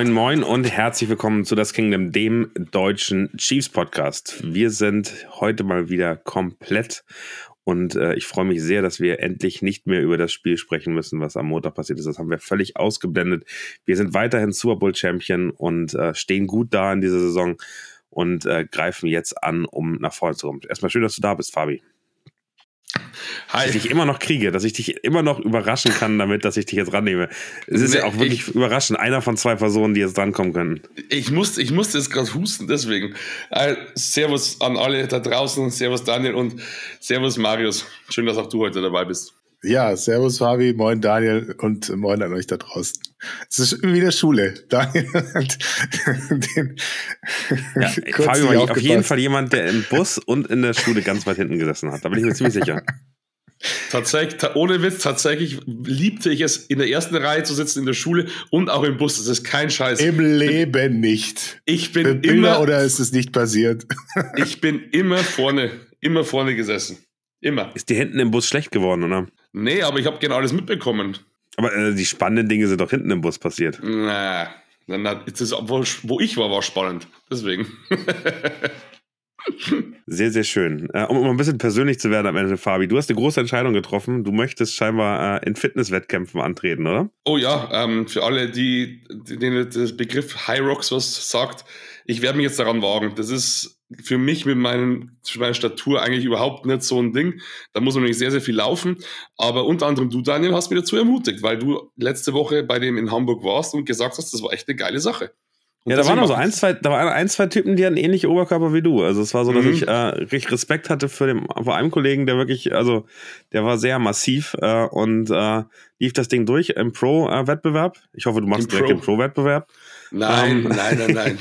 Moin, moin und herzlich willkommen zu Das Kingdom, dem deutschen Chiefs Podcast. Wir sind heute mal wieder komplett und äh, ich freue mich sehr, dass wir endlich nicht mehr über das Spiel sprechen müssen, was am Montag passiert ist. Das haben wir völlig ausgeblendet. Wir sind weiterhin Super Bowl Champion und äh, stehen gut da in dieser Saison und äh, greifen jetzt an, um nach vorne zu kommen. Erstmal schön, dass du da bist, Fabi. Hi. Dass ich dich immer noch kriege, dass ich dich immer noch überraschen kann damit, dass ich dich jetzt rannehme. Es ist nee, ja auch wirklich ich, überraschend. Einer von zwei Personen, die jetzt drankommen können. Ich musste, ich musste jetzt gerade husten, deswegen. Äh, servus an alle da draußen. Servus Daniel und Servus Marius. Schön, dass auch du heute dabei bist. Ja, servus Fabi, moin Daniel und moin an euch da draußen. Es ist wieder Schule. Daniel hat den ja, Fabi war auf jeden Fall jemand, der im Bus und in der Schule ganz weit hinten gesessen hat. Da bin ich mir ziemlich sicher. Tatsächlich, ohne Witz, tatsächlich liebte ich es, in der ersten Reihe zu sitzen in der Schule und auch im Bus. Das ist kein Scheiß. Im Leben nicht. Ich bin Bilder immer. Oder ist es nicht passiert? ich bin immer vorne, immer vorne gesessen. Immer. Ist dir hinten im Bus schlecht geworden, oder? Nee, aber ich habe genau alles mitbekommen. Aber äh, die spannenden Dinge sind doch hinten im Bus passiert. Na, das ist, wo, wo ich war, war spannend. Deswegen. Sehr, sehr schön. Äh, um, um ein bisschen persönlich zu werden am Ende, Fabi, du hast eine große Entscheidung getroffen. Du möchtest scheinbar äh, in Fitnesswettkämpfen antreten, oder? Oh ja, ähm, für alle, die, denen der Begriff High Rocks was sagt, ich werde mich jetzt daran wagen. Das ist für mich mit meinen, meiner Statur eigentlich überhaupt nicht so ein Ding. Da muss man nämlich sehr, sehr viel laufen. Aber unter anderem du, Daniel, hast mich dazu ermutigt, weil du letzte Woche bei dem in Hamburg warst und gesagt hast, das war echt eine geile Sache. Und ja, da waren also ein, zwei, da waren ein, zwei Typen, die hatten ähnliche Oberkörper wie du. Also es war so, dass mhm. ich äh, richtig Respekt hatte für den, vor einem Kollegen, der wirklich, also der war sehr massiv äh, und äh, lief das Ding durch im Pro-Wettbewerb. Ich hoffe, du machst Im direkt Pro. den Pro-Wettbewerb. Nein, ähm, nein, nein, nein.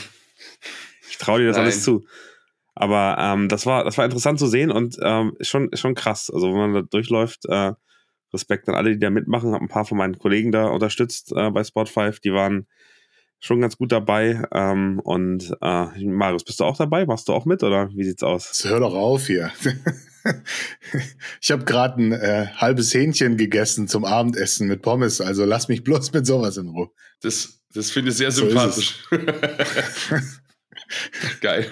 ich traue dir das nein. alles zu. Aber ähm, das war, das war interessant zu sehen und ähm, schon, schon krass. Also wenn man da durchläuft, äh, Respekt an alle, die da mitmachen. Hab ein paar von meinen Kollegen da unterstützt äh, bei Spot5. Die waren schon ganz gut dabei. Ähm, und äh, Marius, bist du auch dabei? Machst du auch mit oder wie sieht's aus? Hör doch auf hier. ich habe gerade ein äh, halbes Hähnchen gegessen zum Abendessen mit Pommes. Also lass mich bloß mit sowas in Ruhe. Das, das finde ich sehr so sympathisch. Geil.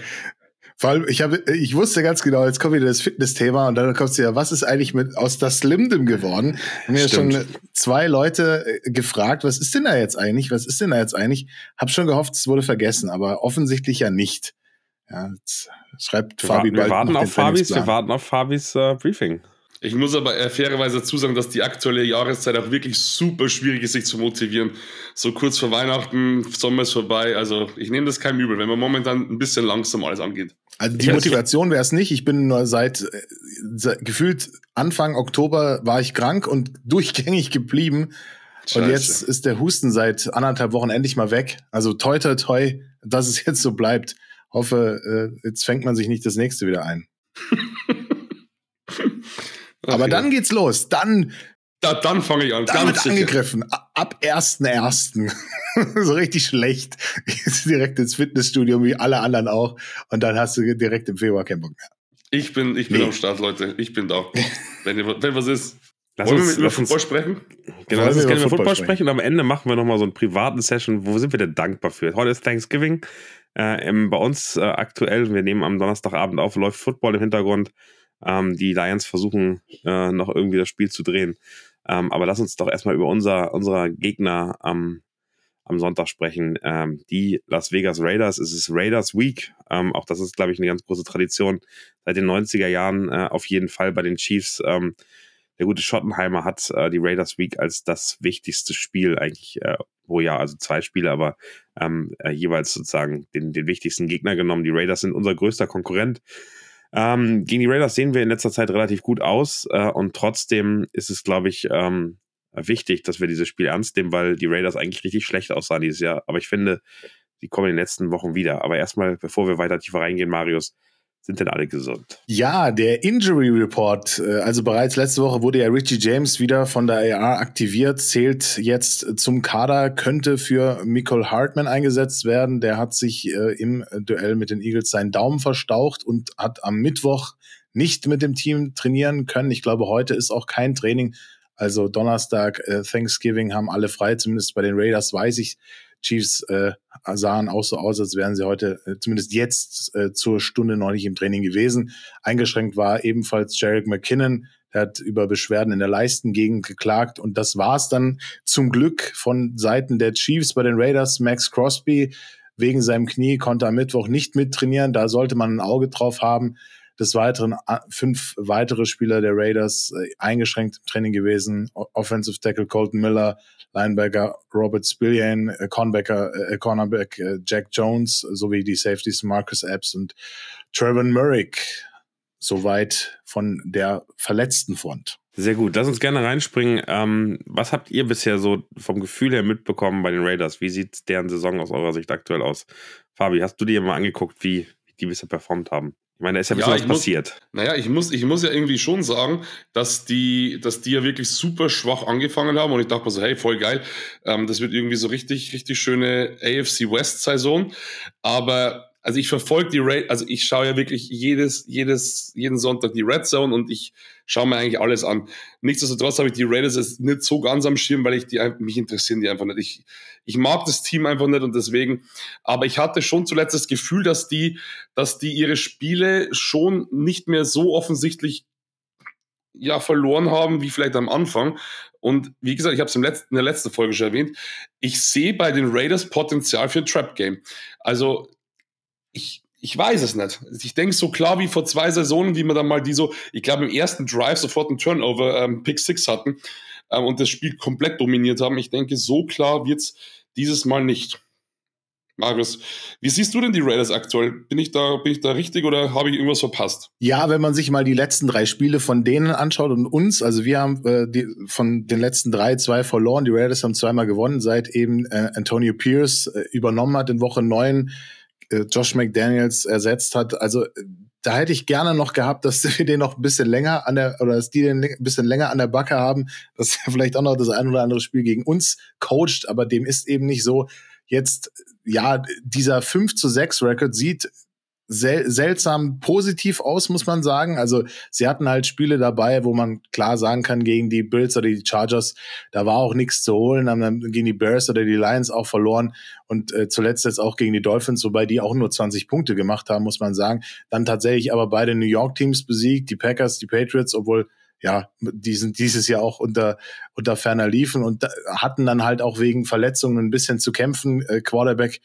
Vor allem, ich, habe, ich wusste ganz genau, jetzt kommt wieder das Fitness-Thema und dann kommst du ja, was ist eigentlich mit aus das Slimdem geworden? Haben mir schon zwei Leute äh, gefragt, was ist denn da jetzt eigentlich? Was ist denn da jetzt eigentlich? Hab schon gehofft, es wurde vergessen, aber offensichtlich ja nicht. Ja, jetzt schreibt wir Fabi warten, wir warten auf Fabis, Wir warten auf Fabis äh, Briefing. Ich muss aber fairerweise dazu sagen, dass die aktuelle Jahreszeit auch wirklich super schwierig ist, sich zu motivieren. So kurz vor Weihnachten, Sommer ist vorbei. Also ich nehme das kein Übel, wenn man momentan ein bisschen langsam alles angeht. Also die Motivation wäre es nicht. Ich bin nur seit, äh, seit, gefühlt Anfang Oktober war ich krank und durchgängig geblieben. Scheiße. Und jetzt ist der Husten seit anderthalb Wochen endlich mal weg. Also toi toi toi, dass es jetzt so bleibt. Hoffe, äh, jetzt fängt man sich nicht das nächste wieder ein. Okay. Aber dann geht's los. Dann da, dann fange ich an. Dann wird angegriffen. Ab 1.1. so richtig schlecht. direkt ins Fitnessstudio, wie alle anderen auch. Und dann hast du direkt im Februar keinen Bock mehr. Ich bin, ich bin nee. am Start, Leute. Ich bin da. wenn, wenn was ist. Lass Wollen uns, wir über Football sprechen? Genau, lass uns gerne über Football sprechen. Und am Ende machen wir nochmal so einen privaten Session. Wo sind wir denn dankbar für? Heute ist Thanksgiving. Äh, im, bei uns äh, aktuell, wir nehmen am Donnerstagabend auf, läuft Football im Hintergrund. Ähm, die Lions versuchen äh, noch irgendwie das Spiel zu drehen. Ähm, aber lass uns doch erstmal über unser, unser Gegner am, am Sonntag sprechen. Ähm, die Las Vegas Raiders. Es ist Raiders Week. Ähm, auch das ist, glaube ich, eine ganz große Tradition seit den 90er Jahren äh, auf jeden Fall bei den Chiefs. Ähm, der gute Schottenheimer hat äh, die Raiders Week als das wichtigste Spiel eigentlich äh, pro Jahr, also zwei Spiele, aber ähm, äh, jeweils sozusagen den, den wichtigsten Gegner genommen. Die Raiders sind unser größter Konkurrent. Ähm, gegen die Raiders sehen wir in letzter Zeit relativ gut aus äh, und trotzdem ist es, glaube ich, ähm, wichtig, dass wir dieses Spiel ernst nehmen, weil die Raiders eigentlich richtig schlecht aussahen dieses Jahr. Aber ich finde, die kommen in den letzten Wochen wieder. Aber erstmal, bevor wir weiter tiefer reingehen, Marius, sind denn alle gesund? Ja, der Injury Report, äh, also bereits letzte Woche wurde ja Richie James wieder von der AR aktiviert, zählt jetzt zum Kader, könnte für Michael Hartman eingesetzt werden. Der hat sich äh, im Duell mit den Eagles seinen Daumen verstaucht und hat am Mittwoch nicht mit dem Team trainieren können. Ich glaube, heute ist auch kein Training. Also Donnerstag, äh, Thanksgiving haben alle frei, zumindest bei den Raiders weiß ich Chiefs äh, sahen auch so aus, als wären sie heute, äh, zumindest jetzt äh, zur Stunde nicht im Training gewesen. Eingeschränkt war ebenfalls Jarek McKinnon, der hat über Beschwerden in der Leistengegend geklagt und das war's dann zum Glück von Seiten der Chiefs bei den Raiders. Max Crosby wegen seinem Knie konnte am Mittwoch nicht mittrainieren. Da sollte man ein Auge drauf haben. Des Weiteren fünf weitere Spieler der Raiders äh, eingeschränkt im Training gewesen. Offensive Tackle Colton Miller, Linebacker Robert Spillane, äh, Cornerbacker, äh, Cornerback äh, Jack Jones sowie die Safeties Marcus Epps und Trevor Murrick. Soweit von der verletzten Front. Sehr gut. Lass uns gerne reinspringen. Ähm, was habt ihr bisher so vom Gefühl her mitbekommen bei den Raiders? Wie sieht deren Saison aus eurer Sicht aktuell aus? Fabi, hast du dir mal angeguckt, wie die bisher performt haben? Ich meine, da ist ja ein bisschen ja, was muss, passiert. Naja, ich muss, ich muss ja irgendwie schon sagen, dass die, dass die ja wirklich super schwach angefangen haben und ich dachte mir so, hey, voll geil, ähm, das wird irgendwie so richtig, richtig schöne AFC West Saison. Aber also ich verfolge die Red, also ich schaue ja wirklich jedes, jedes, jeden Sonntag die Red Zone und ich schaue mir eigentlich alles an. Nichtsdestotrotz habe ich die Raiders jetzt nicht so ganz am Schirm, weil ich die mich interessieren die einfach nicht. Ich, ich mag das Team einfach nicht und deswegen, aber ich hatte schon zuletzt das Gefühl, dass die, dass die ihre Spiele schon nicht mehr so offensichtlich ja verloren haben wie vielleicht am Anfang. Und wie gesagt, ich habe es in der letzten Folge schon erwähnt, ich sehe bei den Raiders Potenzial für ein Trap-Game. Also ich, ich weiß es nicht. Ich denke so klar wie vor zwei Saisonen, wie wir dann mal die so, ich glaube im ersten Drive sofort einen Turnover, ähm, Pick Six hatten ähm, und das Spiel komplett dominiert haben. Ich denke, so klar wird es dieses Mal nicht. Marius, wie siehst du denn die Raiders aktuell? Bin ich da, bin ich da richtig oder habe ich irgendwas verpasst? Ja, wenn man sich mal die letzten drei Spiele von denen anschaut und uns, also wir haben äh, die, von den letzten drei zwei verloren, die Raiders haben zweimal gewonnen, seit eben äh, Antonio Pierce äh, übernommen hat in Woche neun Josh McDaniels ersetzt hat. Also äh, da hätte ich gerne noch gehabt, dass wir den noch ein bisschen länger an der, oder dass die den ein bisschen länger an der Backe haben, dass er vielleicht auch noch das ein oder andere Spiel gegen uns coacht, aber dem ist eben nicht so. Jetzt, ja, dieser 5 zu 6 Record sieht sel seltsam positiv aus, muss man sagen. Also sie hatten halt Spiele dabei, wo man klar sagen kann, gegen die Bills oder die Chargers, da war auch nichts zu holen, haben dann gegen die Bears oder die Lions auch verloren und äh, zuletzt jetzt auch gegen die Dolphins, wobei die auch nur 20 Punkte gemacht haben, muss man sagen. Dann tatsächlich aber beide New York Teams besiegt, die Packers, die Patriots, obwohl ja, die sind dieses Jahr auch unter, unter ferner liefen und hatten dann halt auch wegen Verletzungen ein bisschen zu kämpfen. Äh, Quarterback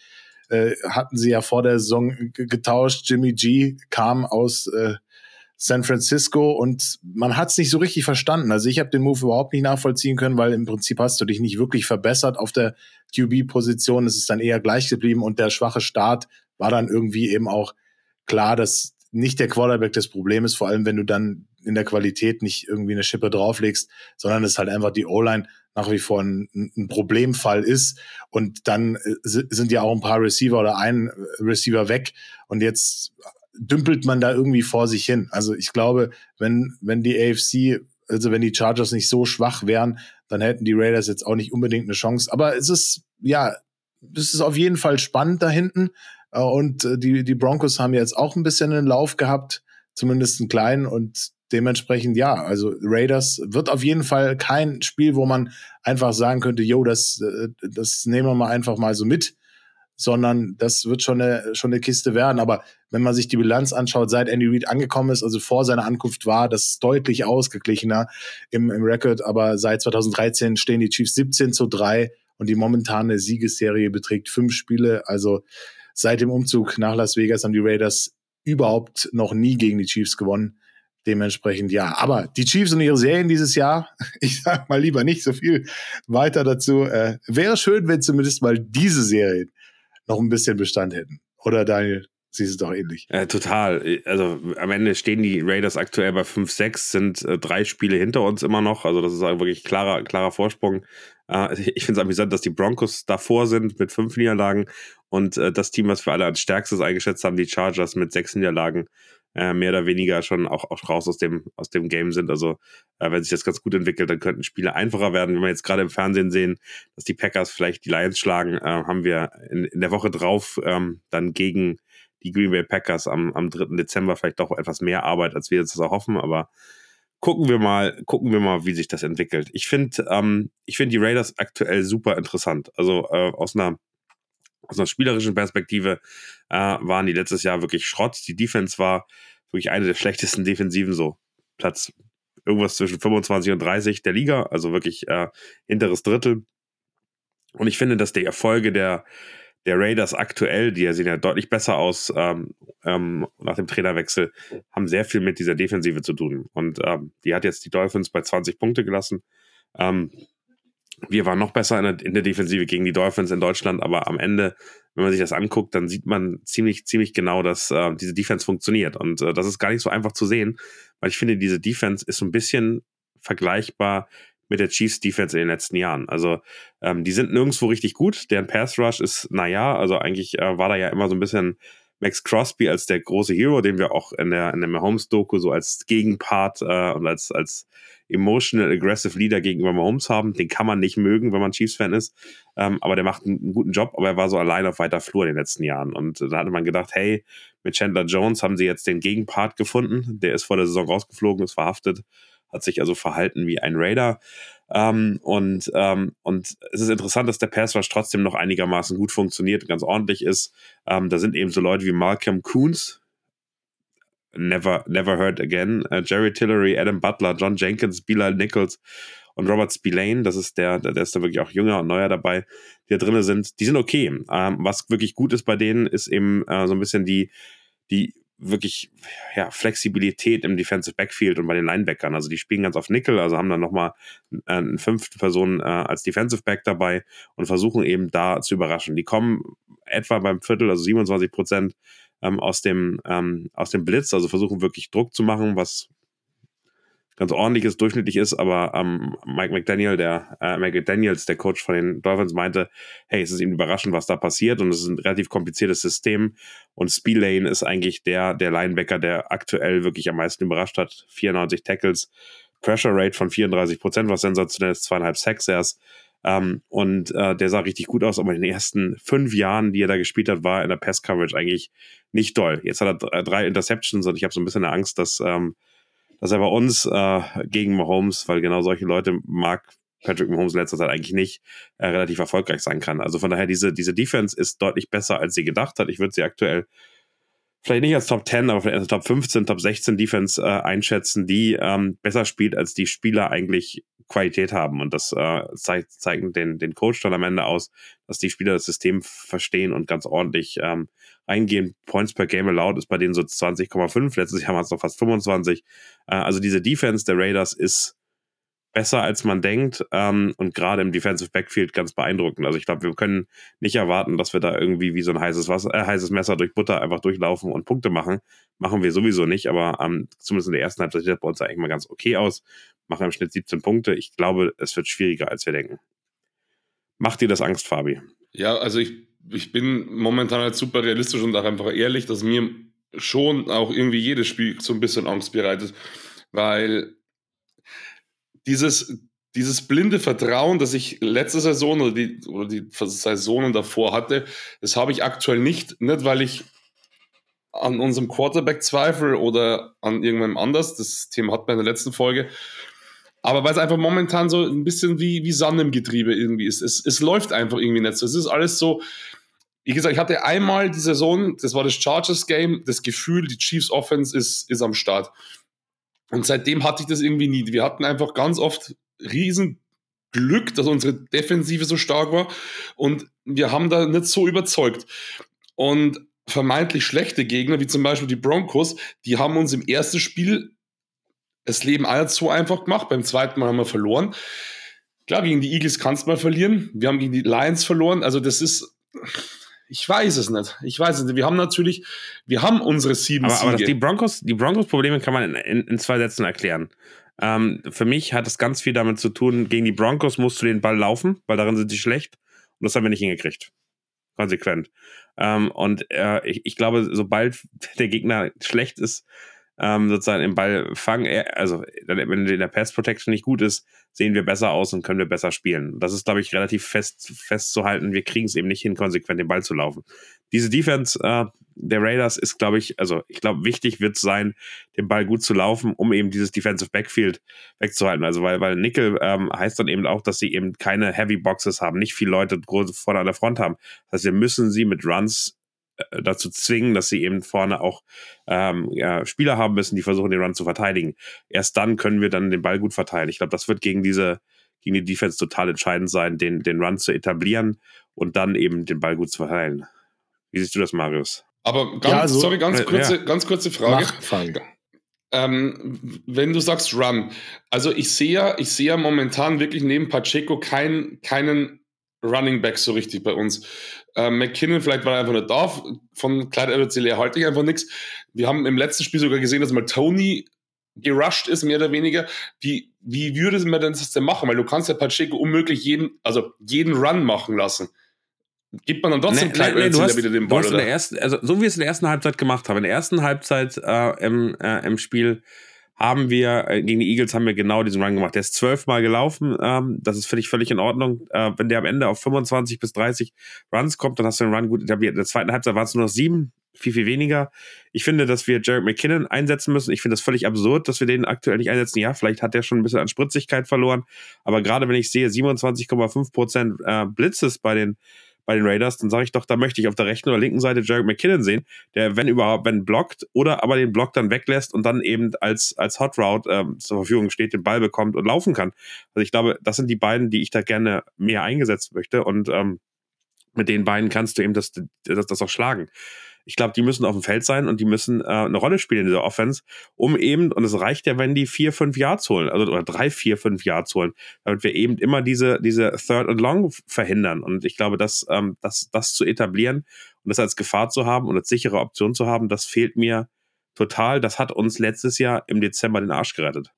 äh, hatten sie ja vor der Saison getauscht. Jimmy G kam aus äh, San Francisco und man hat es nicht so richtig verstanden. Also ich habe den Move überhaupt nicht nachvollziehen können, weil im Prinzip hast du dich nicht wirklich verbessert auf der QB-Position. Es ist dann eher gleich geblieben und der schwache Start war dann irgendwie eben auch klar, dass nicht der Quarterback das Problem ist, vor allem wenn du dann in der Qualität nicht irgendwie eine Schippe drauflegst, sondern es halt einfach die O-Line nach wie vor ein, ein Problemfall ist. Und dann äh, sind ja auch ein paar Receiver oder ein Receiver weg. Und jetzt dümpelt man da irgendwie vor sich hin. Also ich glaube, wenn, wenn die AFC, also wenn die Chargers nicht so schwach wären, dann hätten die Raiders jetzt auch nicht unbedingt eine Chance. Aber es ist, ja, es ist auf jeden Fall spannend da hinten. Äh, und äh, die, die Broncos haben jetzt auch ein bisschen einen Lauf gehabt, zumindest einen kleinen. Und dementsprechend ja, also Raiders wird auf jeden Fall kein Spiel, wo man einfach sagen könnte, yo, das, äh, das nehmen wir mal einfach mal so mit, sondern das wird schon eine, schon eine Kiste werden. Aber wenn man sich die Bilanz anschaut, seit Andy Reid angekommen ist, also vor seiner Ankunft war das deutlich ausgeglichener im, im Record, aber seit 2013 stehen die Chiefs 17 zu 3 und die momentane Siegesserie beträgt fünf Spiele. Also seit dem Umzug nach Las Vegas haben die Raiders überhaupt noch nie gegen die Chiefs gewonnen. Dementsprechend ja. Aber die Chiefs und ihre Serien dieses Jahr, ich sag mal lieber nicht so viel weiter dazu. Äh, wäre schön, wenn zumindest mal diese Serien noch ein bisschen Bestand hätten. Oder Daniel? Siehst du doch ähnlich. Äh, total. Also am Ende stehen die Raiders aktuell bei 5-6, sind äh, drei Spiele hinter uns immer noch. Also das ist wirklich klarer, klarer Vorsprung. Äh, ich finde es amüsant, dass die Broncos davor sind mit fünf Niederlagen und äh, das Team, was wir alle als stärkstes eingeschätzt haben, die Chargers mit sechs Niederlagen, äh, mehr oder weniger schon auch, auch raus aus dem, aus dem Game sind. Also äh, wenn sich das ganz gut entwickelt, dann könnten Spiele einfacher werden. Wenn wir jetzt gerade im Fernsehen sehen, dass die Packers vielleicht die Lions schlagen, äh, haben wir in, in der Woche drauf ähm, dann gegen die Green Bay Packers am, am 3. Dezember vielleicht doch etwas mehr Arbeit, als wir jetzt das erhoffen, aber gucken wir mal, gucken wir mal, wie sich das entwickelt. Ich finde, ähm, ich finde die Raiders aktuell super interessant. Also äh, aus einer aus einer spielerischen Perspektive äh, waren die letztes Jahr wirklich Schrott. Die Defense war wirklich eine der schlechtesten Defensiven, so Platz irgendwas zwischen 25 und 30 der Liga, also wirklich äh, hinteres Drittel. Und ich finde, dass die Erfolge der, der Raiders aktuell, die sehen ja deutlich besser aus ähm, ähm, nach dem Trainerwechsel, haben sehr viel mit dieser Defensive zu tun. Und ähm, die hat jetzt die Dolphins bei 20 Punkte gelassen. Ähm, wir waren noch besser in der, in der, Defensive gegen die Dolphins in Deutschland, aber am Ende, wenn man sich das anguckt, dann sieht man ziemlich, ziemlich genau, dass äh, diese Defense funktioniert. Und äh, das ist gar nicht so einfach zu sehen, weil ich finde, diese Defense ist so ein bisschen vergleichbar mit der Chiefs Defense in den letzten Jahren. Also ähm, die sind nirgendwo richtig gut. Deren Pass Rush ist, naja, also eigentlich äh, war da ja immer so ein bisschen Max Crosby als der große Hero, den wir auch in der, in der Mahomes-Doku so als Gegenpart äh, und als, als emotional aggressive Leader gegenüber Mahomes haben. Den kann man nicht mögen, wenn man Chiefs-Fan ist. Ähm, aber der macht einen, guten Job, aber er war so allein auf weiter Flur in den letzten Jahren. Und da hatte man gedacht, hey, mit Chandler Jones haben sie jetzt den Gegenpart gefunden. Der ist vor der Saison rausgeflogen, ist verhaftet, hat sich also verhalten wie ein Raider. Ähm, und, ähm, und es ist interessant, dass der Pass Rush trotzdem noch einigermaßen gut funktioniert, ganz ordentlich ist. Ähm, da sind eben so Leute wie Malcolm Coons, Never, Never Heard Again, uh, Jerry Tillery, Adam Butler, John Jenkins, Bilal Nichols und Robert Spillane, das ist der, der ist da wirklich auch jünger und neuer dabei, die da drin sind, die sind okay. Ähm, was wirklich gut ist bei denen, ist eben äh, so ein bisschen die, die wirklich ja, Flexibilität im Defensive Backfield und bei den Linebackern. Also die spielen ganz auf Nickel, also haben dann nochmal eine fünfte Person äh, als Defensive Back dabei und versuchen eben da zu überraschen. Die kommen etwa beim Viertel, also 27 Prozent ähm, aus, ähm, aus dem Blitz, also versuchen wirklich Druck zu machen, was ganz ordentliches, durchschnittlich ist, aber ähm, Mike McDaniel, der äh, McDaniels, der Coach von den Dolphins, meinte, hey, es ist ihm überraschend, was da passiert und es ist ein relativ kompliziertes System und Speedlane ist eigentlich der, der Linebacker, der aktuell wirklich am meisten überrascht hat. 94 Tackles, Pressure Rate von 34 Prozent, was sensationell ist, zweieinhalb Sacks erst. Ähm, und äh, der sah richtig gut aus, aber in den ersten fünf Jahren, die er da gespielt hat, war in der Pass-Coverage eigentlich nicht doll. Jetzt hat er drei Interceptions und ich habe so ein bisschen eine Angst, dass ähm, dass er bei uns äh, gegen Mahomes, weil genau solche Leute mag Patrick Mahomes letzter Zeit eigentlich nicht äh, relativ erfolgreich sein kann. Also von daher, diese, diese Defense ist deutlich besser, als sie gedacht hat. Ich würde sie aktuell vielleicht nicht als Top 10, aber vielleicht als Top 15, Top 16 Defense äh, einschätzen, die ähm, besser spielt, als die Spieler eigentlich Qualität haben. Und das äh, zeigt, zeigt den, den Coach dann am Ende aus, dass die Spieler das System verstehen und ganz ordentlich ähm, eingehen. Points per Game allowed ist bei denen so 20,5. Letztes Jahr waren es noch fast 25. Äh, also diese Defense der Raiders ist besser, als man denkt ähm, und gerade im Defensive Backfield ganz beeindruckend. Also ich glaube, wir können nicht erwarten, dass wir da irgendwie wie so ein heißes, Wasser, äh, heißes Messer durch Butter einfach durchlaufen und Punkte machen. Machen wir sowieso nicht, aber ähm, zumindest in der ersten Halbzeit sieht das bei uns eigentlich mal ganz okay aus. Machen im Schnitt 17 Punkte. Ich glaube, es wird schwieriger, als wir denken. Macht dir das Angst, Fabi? Ja, also ich ich bin momentan halt super realistisch und auch einfach ehrlich, dass mir schon auch irgendwie jedes Spiel so ein bisschen Angst bereitet, weil dieses, dieses blinde Vertrauen, das ich letzte Saison oder die, oder die Saisonen davor hatte, das habe ich aktuell nicht. Nicht, weil ich an unserem Quarterback zweifle oder an irgendwann anders. Das Thema hat man in der letzten Folge. Aber weil es einfach momentan so ein bisschen wie, wie Sand im Getriebe irgendwie ist. Es, es läuft einfach irgendwie nicht so. Es ist alles so, wie gesagt, ich hatte einmal die Saison, das war das Chargers Game, das Gefühl, die Chiefs Offense ist, ist am Start. Und seitdem hatte ich das irgendwie nie. Wir hatten einfach ganz oft riesen Glück, dass unsere Defensive so stark war. Und wir haben da nicht so überzeugt. Und vermeintlich schlechte Gegner, wie zum Beispiel die Broncos, die haben uns im ersten Spiel das Leben allzu einfach gemacht. Beim zweiten Mal haben wir verloren. Klar, gegen die Eagles kannst du mal verlieren. Wir haben gegen die Lions verloren. Also das ist, ich weiß es nicht. Ich weiß es nicht. Wir haben natürlich, wir haben unsere sieben aber, Siege. Aber die Broncos, die Broncos-Probleme kann man in, in, in, zwei Sätzen erklären. Ähm, für mich hat es ganz viel damit zu tun, gegen die Broncos musst du den Ball laufen, weil darin sind sie schlecht. Und das haben wir nicht hingekriegt. Konsequent. Ähm, und äh, ich, ich glaube, sobald der Gegner schlecht ist, ähm, sozusagen im Ball fangen. Also, wenn in der Pass Protection nicht gut ist, sehen wir besser aus und können wir besser spielen. Das ist, glaube ich, relativ fest festzuhalten. Wir kriegen es eben nicht hin, konsequent den Ball zu laufen. Diese Defense äh, der Raiders ist, glaube ich, also ich glaube, wichtig wird es sein, den Ball gut zu laufen, um eben dieses Defensive Backfield wegzuhalten. Also, weil, weil Nickel ähm, heißt dann eben auch, dass sie eben keine Heavy Boxes haben, nicht viele Leute vorne an der Front haben. Das heißt, wir müssen sie mit Runs dazu zwingen, dass sie eben vorne auch ähm, ja, Spieler haben müssen, die versuchen, den Run zu verteidigen. Erst dann können wir dann den Ball gut verteilen. Ich glaube, das wird gegen diese, gegen die Defense total entscheidend sein, den, den Run zu etablieren und dann eben den Ball gut zu verteilen. Wie siehst du das, Marius? Aber ganz, ja, also, sorry, ganz äh, kurze, ja. ganz kurze Frage. Ähm, wenn du sagst Run, also ich sehe ja, ich sehe ja momentan wirklich neben Pacheco kein, keinen Running Back so richtig bei uns. Ähm, McKinnon vielleicht war er einfach nicht da. Von Clyde edwards halte ich einfach nichts. Wir haben im letzten Spiel sogar gesehen, dass mal Tony gerusht ist, mehr oder weniger. Wie, wie würde man denn das denn machen? Weil du kannst ja Pacheco unmöglich jeden, also jeden Run machen lassen. Gibt man dann trotzdem nee, Clyde nee, nee, hast, wieder den Ball, oder? Ersten, also so wie wir es in der ersten Halbzeit gemacht haben. In der ersten Halbzeit äh, im, äh, im Spiel haben wir, äh, gegen die Eagles haben wir genau diesen Run gemacht. Der ist zwölfmal gelaufen. Ähm, das ist dich völlig in Ordnung. Äh, wenn der am Ende auf 25 bis 30 Runs kommt, dann hast du den Run gut etabliert. In der zweiten Halbzeit waren es nur noch sieben, viel, viel weniger. Ich finde, dass wir Jared McKinnon einsetzen müssen. Ich finde das völlig absurd, dass wir den aktuell nicht einsetzen. Ja, vielleicht hat der schon ein bisschen an Spritzigkeit verloren. Aber gerade wenn ich sehe, 27,5 Prozent äh, Blitzes bei den bei den Raiders, dann sage ich doch, da möchte ich auf der rechten oder linken Seite Jared McKinnon sehen, der, wenn überhaupt, wenn blockt oder aber den Block dann weglässt und dann eben als, als Hot Route ähm, zur Verfügung steht, den Ball bekommt und laufen kann. Also ich glaube, das sind die beiden, die ich da gerne mehr eingesetzt möchte und ähm, mit den beiden kannst du eben das, das, das auch schlagen ich glaube, die müssen auf dem Feld sein und die müssen äh, eine Rolle spielen in dieser Offense, um eben, und es reicht ja, wenn die vier, fünf Yards holen, also oder drei, vier, fünf Yards holen, damit wir eben immer diese, diese Third and Long verhindern. Und ich glaube, dass, ähm, das, das zu etablieren und das als Gefahr zu haben und als sichere Option zu haben, das fehlt mir total. Das hat uns letztes Jahr im Dezember den Arsch gerettet.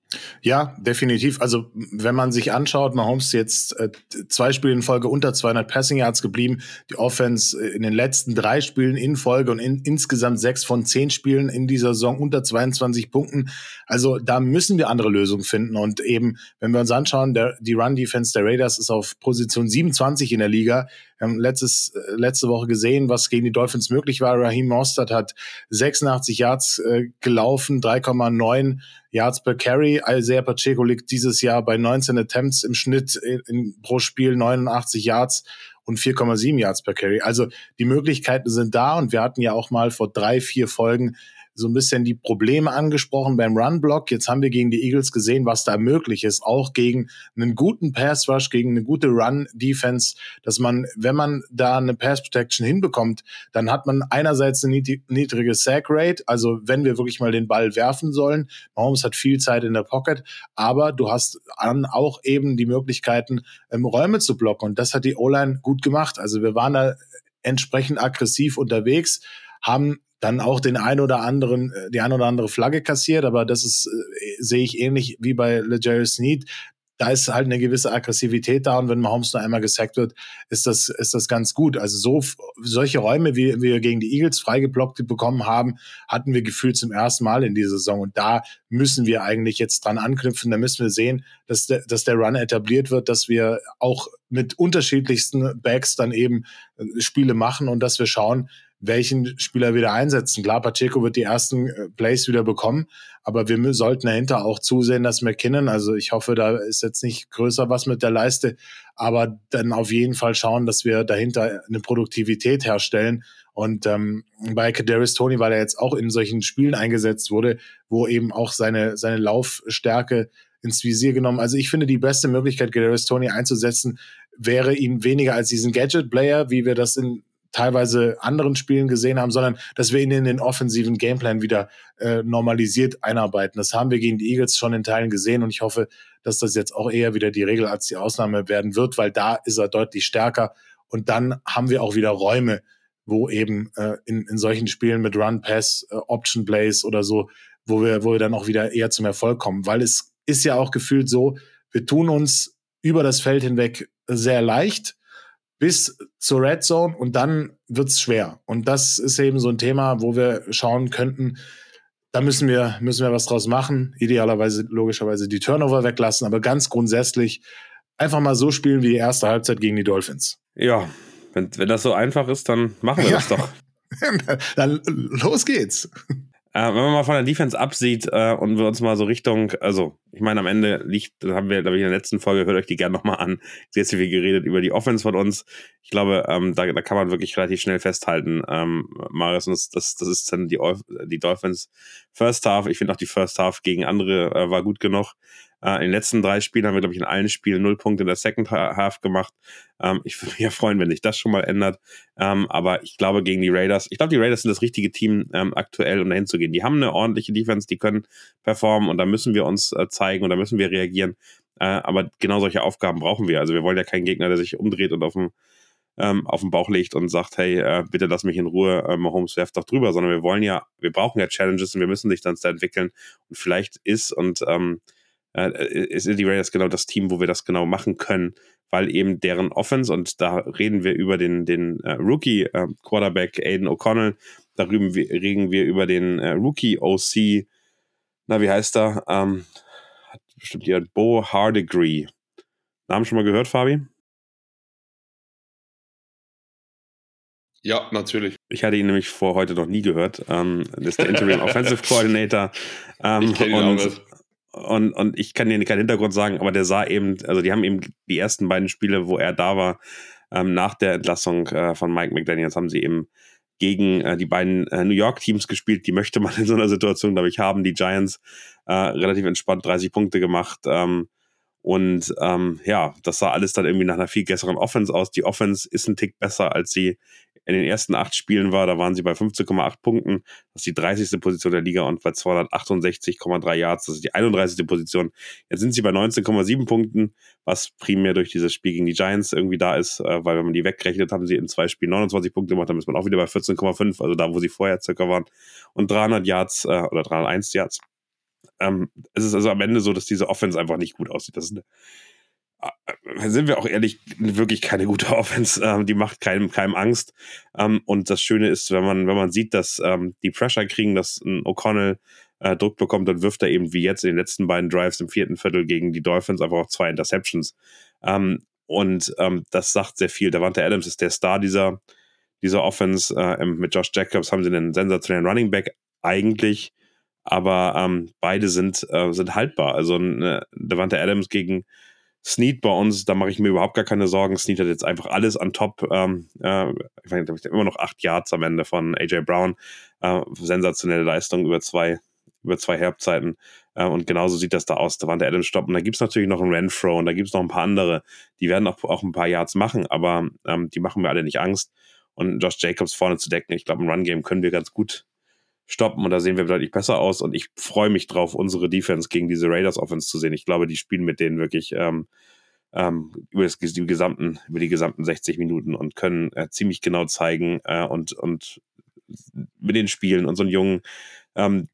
Ja, definitiv. Also wenn man sich anschaut, Mahomes jetzt äh, zwei Spiele in Folge unter 200 Passing Yards geblieben, die Offense äh, in den letzten drei Spielen in Folge und in, insgesamt sechs von zehn Spielen in dieser Saison unter 22 Punkten. Also da müssen wir andere Lösungen finden und eben, wenn wir uns anschauen, der, die Run Defense der Raiders ist auf Position 27 in der Liga. Wir haben letztes, äh, letzte Woche gesehen, was gegen die Dolphins möglich war. Raheem Mostert hat 86 Yards äh, gelaufen, 3,9 Yards per Carry. Isaiah Pacheco liegt dieses Jahr bei 19 Attempts im Schnitt in, in, pro Spiel 89 Yards und 4,7 Yards per Carry. Also die Möglichkeiten sind da und wir hatten ja auch mal vor drei, vier Folgen so ein bisschen die Probleme angesprochen beim Run-Block. Jetzt haben wir gegen die Eagles gesehen, was da möglich ist, auch gegen einen guten Pass-Rush, gegen eine gute Run-Defense, dass man, wenn man da eine Pass-Protection hinbekommt, dann hat man einerseits eine niedrige Sack-Rate, also wenn wir wirklich mal den Ball werfen sollen. Mahomes hat viel Zeit in der Pocket, aber du hast dann auch eben die Möglichkeiten, ähm, Räume zu blocken und das hat die O-Line gut gemacht. Also wir waren da entsprechend aggressiv unterwegs, haben dann auch den ein oder anderen, äh, die ein oder andere Flagge kassiert, aber das ist, äh, sehe ich ähnlich wie bei LeJarius Sneed. Da ist halt eine gewisse Aggressivität da und wenn Mahomes nur einmal gesackt wird, ist das, ist das ganz gut. Also so, solche Räume, wie wir gegen die Eagles freigeblockt bekommen haben, hatten wir gefühlt zum ersten Mal in dieser Saison und da müssen wir eigentlich jetzt dran anknüpfen. Da müssen wir sehen, dass der, dass der Run etabliert wird, dass wir auch mit unterschiedlichsten Backs dann eben äh, Spiele machen und dass wir schauen, welchen Spieler wieder einsetzen. Klar, Pacheco wird die ersten äh, Plays wieder bekommen, aber wir sollten dahinter auch zusehen, dass McKinnon, also ich hoffe, da ist jetzt nicht größer was mit der Leiste, aber dann auf jeden Fall schauen, dass wir dahinter eine Produktivität herstellen. Und ähm, bei Kadarius Tony, weil er jetzt auch in solchen Spielen eingesetzt wurde, wo eben auch seine, seine Laufstärke ins Visier genommen. Also ich finde, die beste Möglichkeit, Kadarius Tony einzusetzen, wäre ihn weniger als diesen Gadget-Player, wie wir das in teilweise anderen Spielen gesehen haben, sondern dass wir ihn in den offensiven Gameplan wieder äh, normalisiert einarbeiten. Das haben wir gegen die Eagles schon in Teilen gesehen und ich hoffe, dass das jetzt auch eher wieder die Regel als die Ausnahme werden wird, weil da ist er deutlich stärker und dann haben wir auch wieder Räume, wo eben äh, in, in solchen Spielen mit Run, Pass, äh, Option Plays oder so, wo wir, wo wir dann auch wieder eher zum Erfolg kommen, weil es ist ja auch gefühlt so, wir tun uns über das Feld hinweg sehr leicht, bis zur Red Zone und dann wird's schwer. Und das ist eben so ein Thema, wo wir schauen könnten, da müssen wir, müssen wir was draus machen. Idealerweise, logischerweise die Turnover weglassen, aber ganz grundsätzlich einfach mal so spielen wie die erste Halbzeit gegen die Dolphins. Ja, wenn, wenn das so einfach ist, dann machen wir ja. das doch. dann los geht's. Äh, wenn man mal von der Defense absieht äh, und wir uns mal so Richtung, also ich meine, am Ende liegt, das haben wir, glaube ich, in der letzten Folge, hört euch die gerne nochmal an, sehr, viel geredet über die Offense von uns. Ich glaube, ähm, da, da kann man wirklich relativ schnell festhalten, ähm, Marius, das, das, das ist dann die, die Dolphins First Half. Ich finde auch die First Half gegen andere äh, war gut genug. Äh, in den letzten drei Spielen haben wir, glaube ich, in allen Spielen null Punkte in der Second Half gemacht. Ähm, ich würde mich ja freuen, wenn sich das schon mal ändert. Ähm, aber ich glaube, gegen die Raiders, ich glaube, die Raiders sind das richtige Team ähm, aktuell, um dahin zu gehen. Die haben eine ordentliche Defense, die können performen und da müssen wir uns äh, zeigen und da müssen wir reagieren. Äh, aber genau solche Aufgaben brauchen wir. Also wir wollen ja keinen Gegner, der sich umdreht und auf dem ähm, auf den Bauch legt und sagt, hey, äh, bitte lass mich in Ruhe, äh, Mahomes werft doch drüber, sondern wir wollen ja, wir brauchen ja Challenges und wir müssen sich dann da entwickeln. Und vielleicht ist und ähm, äh, sind die Raiders genau das Team, wo wir das genau machen können, weil eben deren Offense, und da reden wir über den, den äh, Rookie-Quarterback äh, Aiden O'Connell, darüber reden wir über den äh, Rookie-OC, na, wie heißt er? Ähm, hat bestimmt hier Bo Hardegree. Namen schon mal gehört, Fabi? Ja, natürlich. Ich hatte ihn nämlich vor heute noch nie gehört. Ähm, das ist der Interim Offensive Coordinator. Ähm, ich kenne ihn und, auch nicht. Und, und ich kann dir keinen Hintergrund sagen, aber der sah eben, also die haben eben die ersten beiden Spiele, wo er da war, ähm, nach der Entlassung äh, von Mike McDaniels, haben sie eben gegen äh, die beiden äh, New York Teams gespielt. Die möchte man in so einer Situation, glaube ich, haben. Die Giants äh, relativ entspannt 30 Punkte gemacht. Ähm, und ähm, ja, das sah alles dann irgendwie nach einer viel besseren Offense aus. Die Offense ist ein Tick besser, als sie in den ersten acht Spielen war. Da waren sie bei 15,8 Punkten. Das ist die 30. Position der Liga und bei 268,3 Yards. Das ist die 31. Position. Jetzt sind sie bei 19,7 Punkten, was primär durch dieses Spiel gegen die Giants irgendwie da ist, äh, weil wenn man die wegrechnet, haben sie in zwei Spielen 29 Punkte gemacht. Dann ist man auch wieder bei 14,5, also da, wo sie vorher circa waren. Und 300 Yards äh, oder 301 Yards. Ähm, es ist also am Ende so, dass diese Offense einfach nicht gut aussieht. Das ist eine äh, sind wir auch ehrlich, wirklich keine gute Offense. Ähm, die macht keinem, keinem Angst. Ähm, und das Schöne ist, wenn man, wenn man sieht, dass ähm, die Pressure kriegen, dass ein O'Connell äh, Druck bekommt, dann wirft er eben wie jetzt in den letzten beiden Drives im vierten Viertel gegen die Dolphins einfach auch zwei Interceptions. Ähm, und ähm, das sagt sehr viel. Davante Adams ist der Star dieser, dieser Offense. Äh, mit Josh Jacobs haben sie einen sensationellen Running Back eigentlich. Aber ähm, beide sind, äh, sind haltbar. Also äh, Davante Adams gegen Snead bei uns, da mache ich mir überhaupt gar keine Sorgen. Snead hat jetzt einfach alles an Top. Ähm, äh, ich meine, ich immer noch acht Yards am Ende von AJ Brown. Äh, sensationelle Leistung über zwei, über zwei Herbzeiten. Äh, und genauso sieht das da aus. Da Adams Stopp. Und da gibt es natürlich noch einen Renfro und da gibt es noch ein paar andere. Die werden auch, auch ein paar Yards machen, aber ähm, die machen mir alle nicht Angst. Und Josh Jacobs vorne zu decken, ich glaube, im Run-Game können wir ganz gut stoppen und da sehen wir deutlich besser aus und ich freue mich drauf, unsere Defense gegen diese Raiders Offense zu sehen. Ich glaube, die spielen mit denen wirklich ähm, ähm, über, das, die gesamten, über die gesamten 60 Minuten und können äh, ziemlich genau zeigen äh, und, und mit den Spielen und so einen jungen ähm,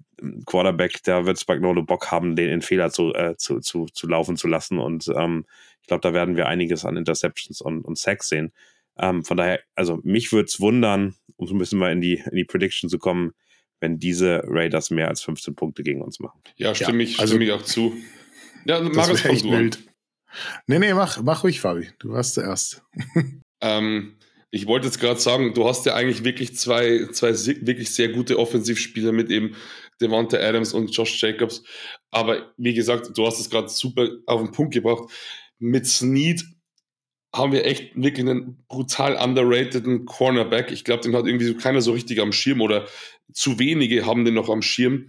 Quarterback, da wird Spagnolo Bock haben, den in Fehler zu, äh, zu, zu, zu laufen zu lassen und ähm, ich glaube, da werden wir einiges an Interceptions und, und Sacks sehen. Ähm, von daher, also mich würde es wundern, um so ein bisschen mal in die, in die Prediction zu kommen, wenn diese Raiders mehr als 15 Punkte gegen uns machen. Ja, stimme, ja, ich, also, stimme ich auch zu. Ja, mach es echt wild. Nee, nee, mach, mach ruhig, Fabi. Du warst zuerst. ähm, ich wollte jetzt gerade sagen, du hast ja eigentlich wirklich zwei, zwei wirklich sehr gute Offensivspieler mit eben Devonta Adams und Josh Jacobs. Aber wie gesagt, du hast es gerade super auf den Punkt gebracht. Mit Snead haben wir echt wirklich einen brutal underrateden Cornerback. Ich glaube, den hat irgendwie so keiner so richtig am Schirm oder zu wenige haben den noch am Schirm.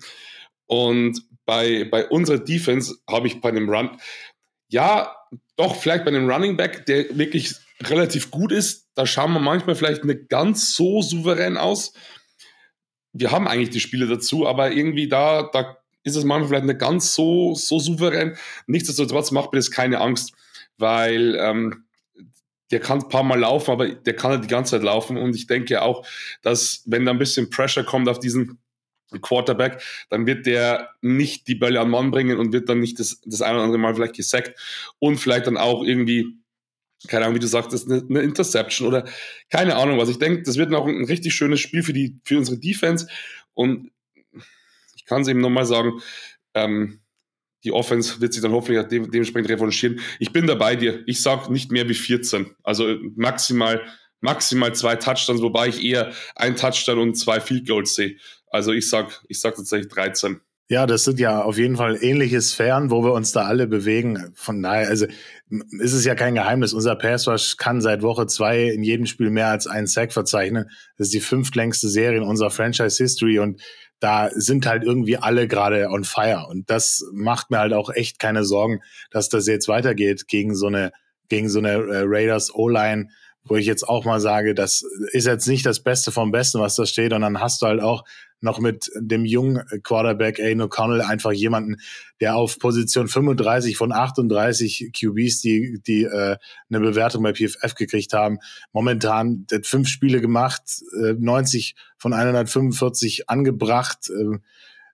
Und bei, bei unserer Defense habe ich bei einem Run, ja, doch vielleicht bei einem Running Back, der wirklich relativ gut ist, da schauen wir manchmal vielleicht nicht ganz so souverän aus. Wir haben eigentlich die Spiele dazu, aber irgendwie da, da ist es manchmal vielleicht nicht ganz so, so souverän. Nichtsdestotrotz macht mir das keine Angst, weil ähm, der kann ein paar Mal laufen, aber der kann halt die ganze Zeit laufen. Und ich denke auch, dass wenn da ein bisschen Pressure kommt auf diesen Quarterback, dann wird der nicht die Bälle an Mann bringen und wird dann nicht das, das eine oder andere Mal vielleicht gesackt und vielleicht dann auch irgendwie, keine Ahnung, wie du sagtest, eine, eine Interception oder keine Ahnung was. Ich denke, das wird noch ein richtig schönes Spiel für, die, für unsere Defense und kann es eben nochmal sagen, ähm, die Offense wird sich dann hoffentlich de dementsprechend revanchieren. Ich bin dabei dir. Ich sage nicht mehr wie 14. Also maximal, maximal zwei Touchdowns, wobei ich eher ein Touchdown und zwei Field Goals sehe. Also ich sag, ich sag tatsächlich 13. Ja, das sind ja auf jeden Fall ähnliche Sphären, wo wir uns da alle bewegen. Von daher, also ist es ja kein Geheimnis. Unser Pass Rush kann seit Woche zwei in jedem Spiel mehr als einen Sack verzeichnen. Das ist die fünftlängste Serie in unserer Franchise History und da sind halt irgendwie alle gerade on fire. Und das macht mir halt auch echt keine Sorgen, dass das jetzt weitergeht gegen so eine, gegen so eine äh, Raiders O-Line, wo ich jetzt auch mal sage, das ist jetzt nicht das Beste vom Besten, was da steht. Und dann hast du halt auch noch mit dem jungen Quarterback Aiden O'Connell einfach jemanden, der auf Position 35 von 38 QBs, die, die äh, eine Bewertung bei PFF gekriegt haben, momentan fünf Spiele gemacht, äh, 90 von 145 angebracht, äh,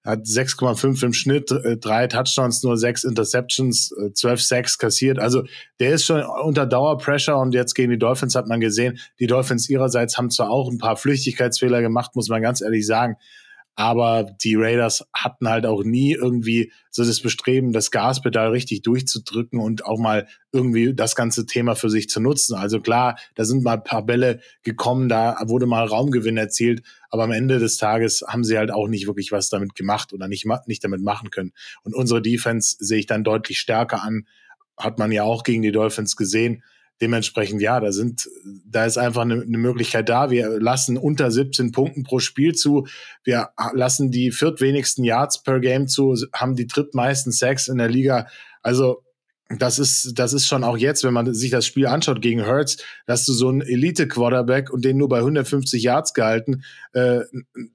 hat 6,5 im Schnitt, äh, drei Touchdowns, nur sechs Interceptions, äh, 12 Sacks kassiert. Also der ist schon unter Dauerpressure und jetzt gegen die Dolphins hat man gesehen, die Dolphins ihrerseits haben zwar auch ein paar Flüchtigkeitsfehler gemacht, muss man ganz ehrlich sagen, aber die Raiders hatten halt auch nie irgendwie so das Bestreben, das Gaspedal richtig durchzudrücken und auch mal irgendwie das ganze Thema für sich zu nutzen. Also klar, da sind mal ein paar Bälle gekommen, da wurde mal Raumgewinn erzielt, aber am Ende des Tages haben sie halt auch nicht wirklich was damit gemacht oder nicht, nicht damit machen können. Und unsere Defense sehe ich dann deutlich stärker an, hat man ja auch gegen die Dolphins gesehen dementsprechend, ja, da sind, da ist einfach eine, eine, Möglichkeit da. Wir lassen unter 17 Punkten pro Spiel zu. Wir lassen die viertwenigsten Yards per Game zu, haben die drittmeisten Sacks in der Liga. Also, das ist, das ist schon auch jetzt, wenn man sich das Spiel anschaut gegen Hurts, dass du so einen Elite-Quarterback und den nur bei 150 Yards gehalten, äh,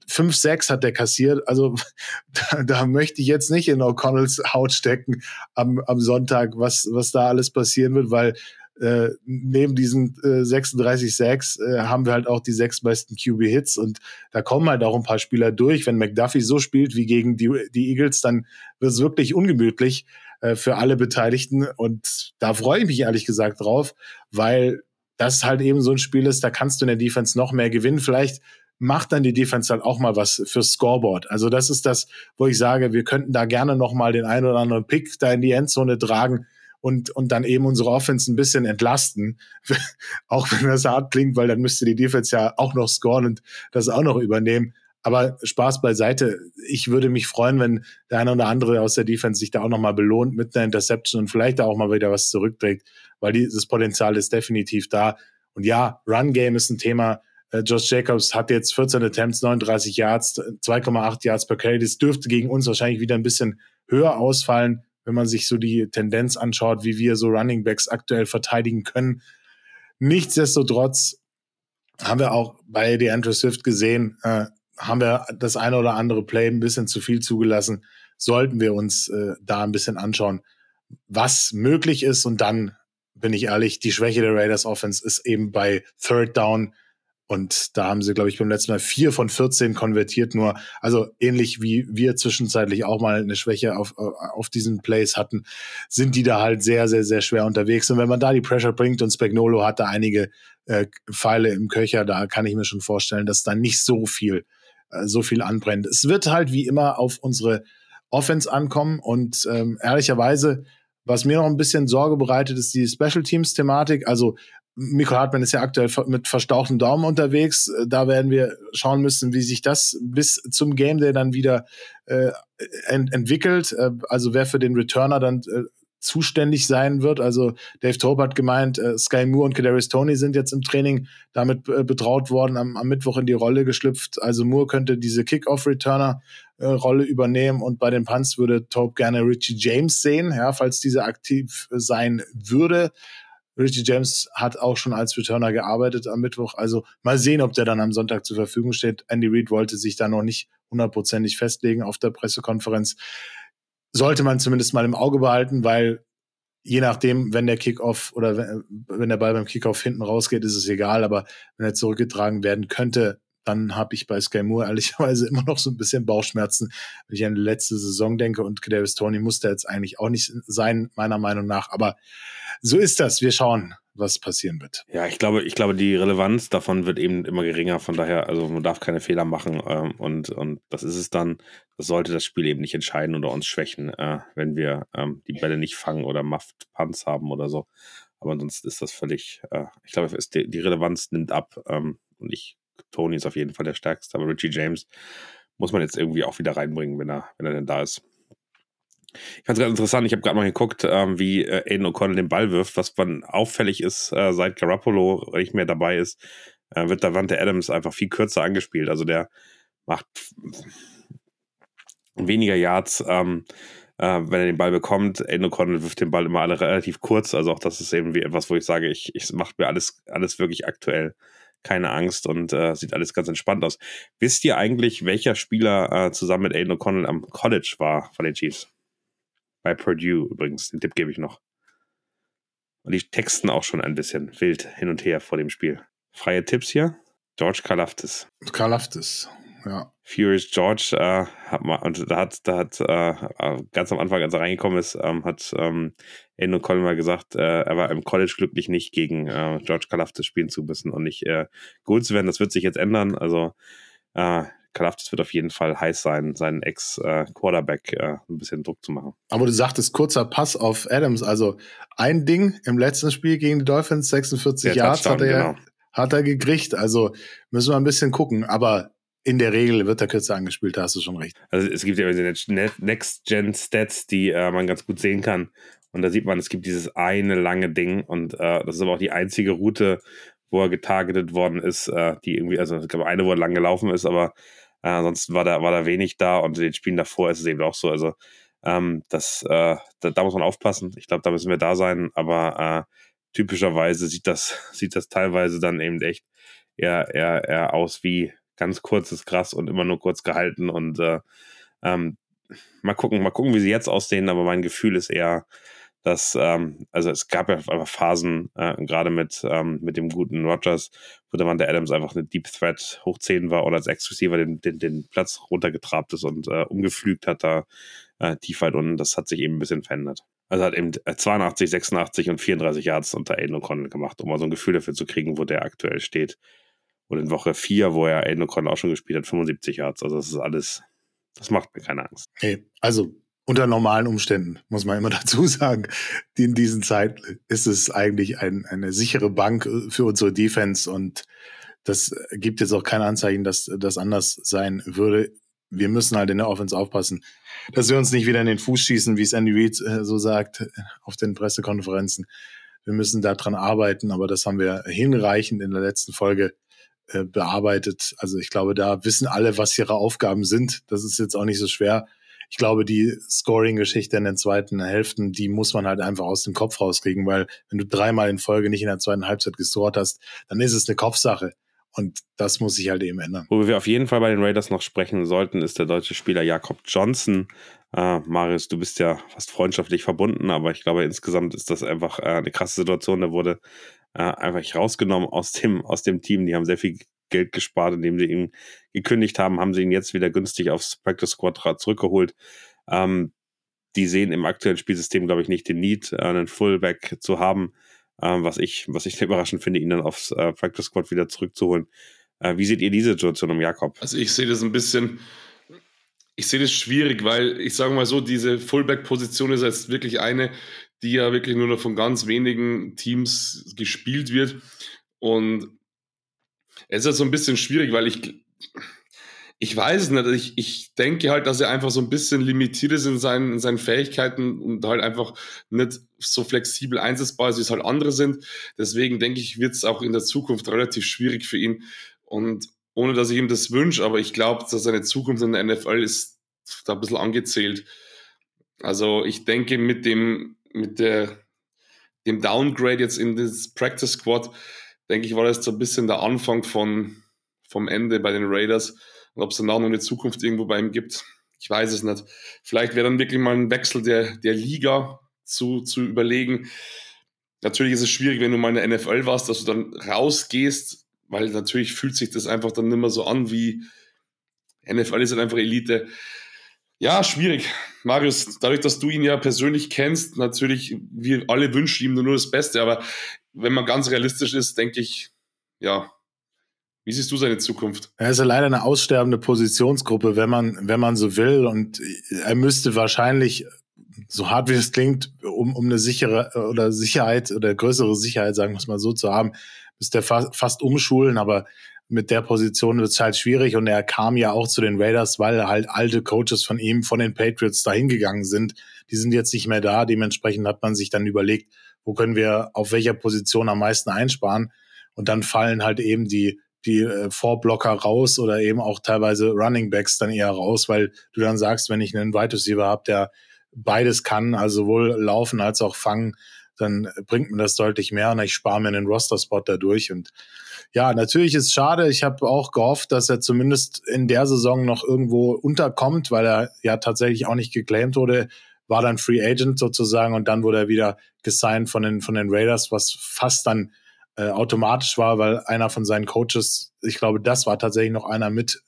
5, 6 hat der kassiert. Also da, da möchte ich jetzt nicht in O'Connells Haut stecken am, am Sonntag, was, was da alles passieren wird, weil äh, neben diesen äh, 36 Sacks äh, haben wir halt auch die sechs besten QB-Hits und da kommen halt auch ein paar Spieler durch. Wenn McDuffie so spielt wie gegen die, die Eagles, dann wird es wirklich ungemütlich äh, für alle Beteiligten und da freue ich mich ehrlich gesagt drauf, weil das halt eben so ein Spiel ist, da kannst du in der Defense noch mehr gewinnen. Vielleicht macht dann die Defense halt auch mal was fürs Scoreboard. Also das ist das, wo ich sage, wir könnten da gerne noch mal den einen oder anderen Pick da in die Endzone tragen und, und dann eben unsere Offense ein bisschen entlasten. auch wenn das hart klingt, weil dann müsste die Defense ja auch noch scoren und das auch noch übernehmen. Aber Spaß beiseite. Ich würde mich freuen, wenn der eine oder andere aus der Defense sich da auch nochmal belohnt mit einer Interception und vielleicht auch mal wieder was zurückträgt, weil dieses Potenzial ist definitiv da. Und ja, Run Game ist ein Thema. Äh, Josh Jacobs hat jetzt 14 Attempts, 39 Yards, 2,8 Yards per Carry. Das dürfte gegen uns wahrscheinlich wieder ein bisschen höher ausfallen wenn man sich so die Tendenz anschaut, wie wir so Running Backs aktuell verteidigen können. Nichtsdestotrotz haben wir auch bei DeAndre Swift gesehen, äh, haben wir das eine oder andere Play ein bisschen zu viel zugelassen. Sollten wir uns äh, da ein bisschen anschauen, was möglich ist. Und dann bin ich ehrlich, die Schwäche der Raiders Offense ist eben bei Third Down und da haben sie, glaube ich, beim letzten Mal vier von 14 konvertiert nur. Also ähnlich wie wir zwischenzeitlich auch mal eine Schwäche auf, auf diesen Plays hatten, sind die da halt sehr, sehr, sehr schwer unterwegs. Und wenn man da die Pressure bringt und Spagnolo hat da einige äh, Pfeile im Köcher, da kann ich mir schon vorstellen, dass da nicht so viel, äh, so viel anbrennt. Es wird halt wie immer auf unsere Offense ankommen und ähm, ehrlicherweise was mir noch ein bisschen Sorge bereitet, ist die Special Teams Thematik. Also Mikko Hartmann ist ja aktuell mit verstauchtem Daumen unterwegs. Äh, da werden wir schauen müssen, wie sich das bis zum Game Day dann wieder äh, ent entwickelt. Äh, also wer für den Returner dann äh, zuständig sein wird. Also Dave Tope hat gemeint, äh, Sky Moore und Kadarius Tony sind jetzt im Training damit äh, betraut worden, am, am, Mittwoch in die Rolle geschlüpft. Also Moore könnte diese Kickoff-Returner-Rolle übernehmen und bei den Punts würde Tope gerne Richie James sehen, ja, falls dieser aktiv sein würde. Richie James hat auch schon als Returner gearbeitet am Mittwoch. Also mal sehen, ob der dann am Sonntag zur Verfügung steht. Andy Reid wollte sich da noch nicht hundertprozentig festlegen auf der Pressekonferenz. Sollte man zumindest mal im Auge behalten, weil je nachdem, wenn der Kickoff oder wenn, der Ball beim Kickoff hinten rausgeht, ist es egal. Aber wenn er zurückgetragen werden könnte, dann habe ich bei Sky Moore ehrlicherweise immer noch so ein bisschen Bauchschmerzen, wenn ich an die letzte Saison denke. Und Davis Tony musste jetzt eigentlich auch nicht sein, meiner Meinung nach. Aber so ist das. Wir schauen, was passieren wird. Ja, ich glaube, ich glaube, die Relevanz davon wird eben immer geringer. Von daher, also man darf keine Fehler machen. Ähm, und, und das ist es dann. Das sollte das Spiel eben nicht entscheiden oder uns schwächen, äh, wenn wir ähm, die Bälle nicht fangen oder Muffed Punts haben oder so. Aber ansonsten ist das völlig, äh, ich glaube, die, die, Relevanz nimmt ab. Ähm, und ich, Tony ist auf jeden Fall der stärkste, aber Richie James muss man jetzt irgendwie auch wieder reinbringen, wenn er, wenn er denn da ist. Ich fand es ganz interessant, ich habe gerade mal geguckt, ähm, wie äh, Aiden O'Connell den Ball wirft. Was dann auffällig ist, äh, seit Garoppolo nicht mehr dabei ist, äh, wird Davante Adams einfach viel kürzer angespielt. Also der macht weniger Yards, ähm, äh, wenn er den Ball bekommt. Aiden O'Connell wirft den Ball immer alle relativ kurz. Also auch das ist eben wie etwas, wo ich sage, ich, ich mache mir alles, alles wirklich aktuell. Keine Angst und äh, sieht alles ganz entspannt aus. Wisst ihr eigentlich, welcher Spieler äh, zusammen mit Aiden O'Connell am College war von den Chiefs? Bei Purdue übrigens, den Tipp gebe ich noch. Und die texten auch schon ein bisschen wild hin und her vor dem Spiel. Freie Tipps hier. George Kalaftis. Kalaftis, ja. Furious George äh, hat mal, und da hat, da hat äh, ganz am Anfang, als er reingekommen ist, ähm, hat ähm, Endo Colin mal gesagt, äh, er war im College glücklich nicht gegen äh, George Kalaftis spielen zu müssen und nicht äh, geholt zu werden. Das wird sich jetzt ändern. Also äh, Kalaftis wird auf jeden Fall heiß sein, seinen Ex-Quarterback äh, ein bisschen Druck zu machen. Aber du sagtest kurzer Pass auf Adams. Also ein Ding im letzten Spiel gegen die Dolphins, 46 Der Yards hat er, genau. hat er gekriegt. Also müssen wir ein bisschen gucken. Aber in der Regel wird er kürzer angespielt, da hast du schon recht. Also es gibt ja Next-Gen-Stats, die äh, man ganz gut sehen kann. Und da sieht man, es gibt dieses eine lange Ding und äh, das ist aber auch die einzige Route, wo er getargetet worden ist, äh, die irgendwie, also ich glaube eine, wo er lang gelaufen ist, aber äh, ansonsten war da, war da wenig da und in den Spielen davor ist es eben auch so. Also ähm, das, äh, da, da, muss man aufpassen. Ich glaube, da müssen wir da sein, aber äh, typischerweise sieht das, sieht das teilweise dann eben echt eher, eher, eher aus wie ganz kurzes Gras und immer nur kurz gehalten und äh, ähm, mal gucken, mal gucken, wie sie jetzt aussehen, aber mein Gefühl ist eher, dass, ähm, also es gab ja einfach Phasen, äh, gerade mit, ähm, mit dem guten Rogers, wo der der Adams einfach eine Deep Threat hoch 10 war oder als Ex-Receiver den, den, den Platz runtergetrabt ist und äh, umgeflügt hat da äh, tief weit unten. Das hat sich eben ein bisschen verändert. Also hat eben 82, 86 und 34 Yards unter Aiden O'Connell gemacht, um mal so ein Gefühl dafür zu kriegen, wo der aktuell steht. Und in Woche 4, wo er Aiden O'Connell auch schon gespielt hat, 75 Yards. Also das ist alles, das macht mir keine Angst. Hey, also unter normalen Umständen, muss man immer dazu sagen. In diesen Zeiten ist es eigentlich ein, eine sichere Bank äh, für unsere Defense und das gibt jetzt auch kein Anzeichen, dass das anders sein würde. Wir müssen halt in der Offense aufpassen, dass wir uns nicht wieder in den Fuß schießen, wie es Andy Reid äh, so sagt äh, auf den Pressekonferenzen. Wir müssen daran arbeiten, aber das haben wir hinreichend in der letzten Folge bearbeitet. Also ich glaube, da wissen alle, was ihre Aufgaben sind. Das ist jetzt auch nicht so schwer ich glaube, die Scoring-Geschichte in den zweiten Hälften, die muss man halt einfach aus dem Kopf rauskriegen, weil wenn du dreimal in Folge nicht in der zweiten Halbzeit gescored hast, dann ist es eine Kopfsache. Und das muss sich halt eben ändern. Wo wir auf jeden Fall bei den Raiders noch sprechen sollten, ist der deutsche Spieler Jakob Johnson. Äh, Marius, du bist ja fast freundschaftlich verbunden, aber ich glaube, insgesamt ist das einfach äh, eine krasse Situation. Da wurde äh, einfach rausgenommen aus dem, aus dem Team. Die haben sehr viel Geld gespart, indem sie ihn gekündigt haben, haben sie ihn jetzt wieder günstig aufs Practice Squad zurückgeholt. Ähm, die sehen im aktuellen Spielsystem, glaube ich, nicht den Need, äh, einen Fullback zu haben, äh, was ich, was ich überraschend finde, ihn dann aufs äh, Practice Squad wieder zurückzuholen. Äh, wie seht ihr diese Situation um Jakob? Also ich sehe das ein bisschen, ich sehe das schwierig, weil ich sage mal so, diese Fullback-Position ist jetzt wirklich eine, die ja wirklich nur noch von ganz wenigen Teams gespielt wird. Und es ist halt so ein bisschen schwierig, weil ich, ich weiß nicht. Ich, ich denke halt, dass er einfach so ein bisschen limitiert ist in seinen, in seinen Fähigkeiten und halt einfach nicht so flexibel einsetzbar ist, wie es halt andere sind. Deswegen denke ich, wird es auch in der Zukunft relativ schwierig für ihn. Und ohne dass ich ihm das wünsche, aber ich glaube, dass seine Zukunft in der NFL ist da ein bisschen angezählt. Also ich denke, mit dem, mit der, dem Downgrade jetzt in das Practice Squad denke ich, war das so ein bisschen der Anfang von, vom Ende bei den Raiders. Und ob es danach noch eine Zukunft irgendwo bei ihm gibt, ich weiß es nicht. Vielleicht wäre dann wirklich mal ein Wechsel der, der Liga zu, zu überlegen. Natürlich ist es schwierig, wenn du mal in der NFL warst, dass du dann rausgehst, weil natürlich fühlt sich das einfach dann nicht mehr so an wie NFL ist halt einfach Elite. Ja, schwierig. Marius, dadurch, dass du ihn ja persönlich kennst, natürlich, wir alle wünschen ihm nur das Beste, aber wenn man ganz realistisch ist, denke ich, ja, wie siehst du seine Zukunft? Er ist ja leider eine aussterbende Positionsgruppe, wenn man, wenn man so will. Und er müsste wahrscheinlich, so hart wie es klingt, um, um eine sichere oder Sicherheit oder größere Sicherheit, sagen wir es mal so, zu haben, müsste er fa fast umschulen. Aber mit der Position wird es halt schwierig. Und er kam ja auch zu den Raiders, weil halt alte Coaches von ihm, von den Patriots dahin gegangen sind. Die sind jetzt nicht mehr da. Dementsprechend hat man sich dann überlegt, wo können wir auf welcher Position am meisten einsparen. Und dann fallen halt eben die die äh, Vorblocker raus oder eben auch teilweise Running Backs dann eher raus, weil du dann sagst, wenn ich einen Wide Receiver habe, der beides kann, also sowohl laufen als auch fangen, dann bringt mir das deutlich mehr und ich spare mir einen Roster-Spot dadurch. Und ja, natürlich ist es schade. Ich habe auch gehofft, dass er zumindest in der Saison noch irgendwo unterkommt, weil er ja tatsächlich auch nicht geclaimed wurde, war dann Free Agent sozusagen und dann wurde er wieder gesigned von den, von den Raiders, was fast dann äh, automatisch war, weil einer von seinen Coaches, ich glaube, das war tatsächlich noch einer mit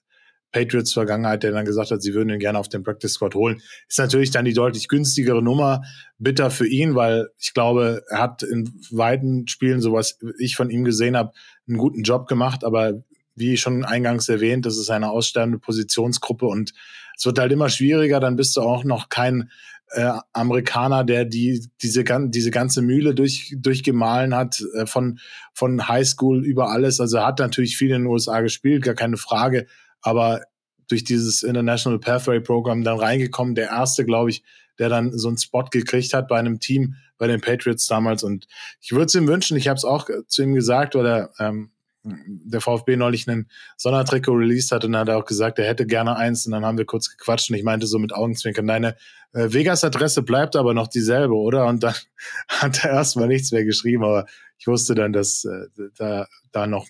Patriots Vergangenheit, der dann gesagt hat, sie würden ihn gerne auf den Practice Squad holen. Ist natürlich dann die deutlich günstigere Nummer. Bitter für ihn, weil ich glaube, er hat in weiten Spielen, so was ich von ihm gesehen habe, einen guten Job gemacht. Aber wie schon eingangs erwähnt, das ist eine aussterbende Positionsgruppe und es wird halt immer schwieriger. Dann bist du auch noch kein äh, Amerikaner, der die, diese, diese ganze Mühle durch, durchgemahlen hat, äh, von, von Highschool über alles. Also er hat natürlich viel in den USA gespielt, gar keine Frage, aber durch dieses International Pathway Program dann reingekommen, der erste, glaube ich, der dann so einen Spot gekriegt hat bei einem Team, bei den Patriots damals. Und ich würde es ihm wünschen, ich habe es auch zu ihm gesagt, oder ähm, der VfB neulich einen Sondertrikot released hat und dann hat er auch gesagt, er hätte gerne eins und dann haben wir kurz gequatscht und ich meinte so mit Augenzwinkern, deine äh, Vegas-Adresse bleibt aber noch dieselbe, oder? Und dann hat er erstmal nichts mehr geschrieben, aber ich wusste dann, dass äh, da, da noch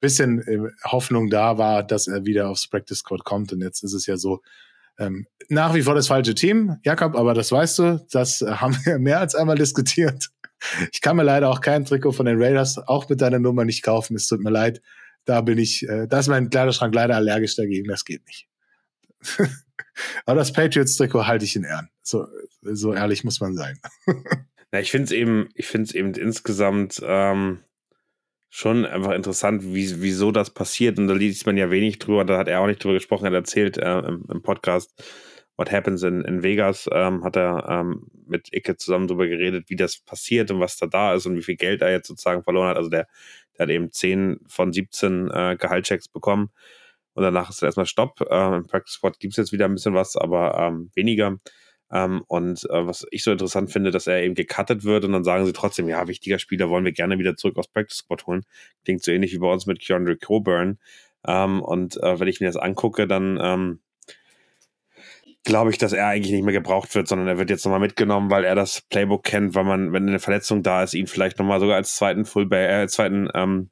bisschen äh, Hoffnung da war, dass er wieder aufs Practice Squad kommt und jetzt ist es ja so, ähm, nach wie vor das falsche Team, Jakob, aber das weißt du, das haben wir mehr als einmal diskutiert. Ich kann mir leider auch kein Trikot von den Raiders, auch mit deiner Nummer nicht kaufen. Es tut mir leid. Da bin ich, äh, da ist mein Kleiderschrank leider allergisch dagegen. Das geht nicht. Aber das Patriots-Trikot halte ich in Ehren. So, so ehrlich muss man sein. ja, ich finde es eben, ich finde es eben insgesamt ähm, schon einfach interessant, wie, wieso das passiert. Und da liest man ja wenig drüber. Da hat er auch nicht drüber gesprochen. Er hat erzählt äh, im, im Podcast, What Happens in, in Vegas, ähm, hat er ähm, mit Icke zusammen darüber geredet, wie das passiert und was da da ist und wie viel Geld er jetzt sozusagen verloren hat. Also der, der hat eben 10 von 17 äh, Gehaltschecks bekommen und danach ist erstmal Stopp. Äh, Im Practice Squad gibt es jetzt wieder ein bisschen was, aber ähm, weniger. Ähm, und äh, was ich so interessant finde, dass er eben gecuttet wird und dann sagen sie trotzdem, ja, wichtiger Spieler wollen wir gerne wieder zurück aus Practice Squad holen. Klingt so ähnlich wie bei uns mit Keandre Coburn. Ähm, und äh, wenn ich mir das angucke, dann ähm, glaube ich, dass er eigentlich nicht mehr gebraucht wird, sondern er wird jetzt nochmal mitgenommen, weil er das Playbook kennt, weil man, wenn eine Verletzung da ist, ihn vielleicht nochmal sogar als zweiten Fullback, äh, zweiten, ähm,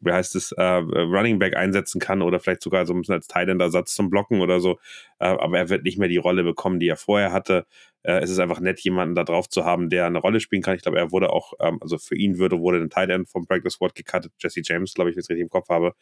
wie heißt es, äh, Running Back einsetzen kann oder vielleicht sogar so ein bisschen als Tight-End-Ersatz zum Blocken oder so. Äh, aber er wird nicht mehr die Rolle bekommen, die er vorher hatte äh, es ist einfach nett, jemanden da drauf zu haben, der eine Rolle spielen kann. Ich glaube, er wurde auch, ähm, also für ihn würde, wurde ein Tight End vom Practice Squad gecuttet, Jesse James, glaube ich, wenn ich es richtig im Kopf habe.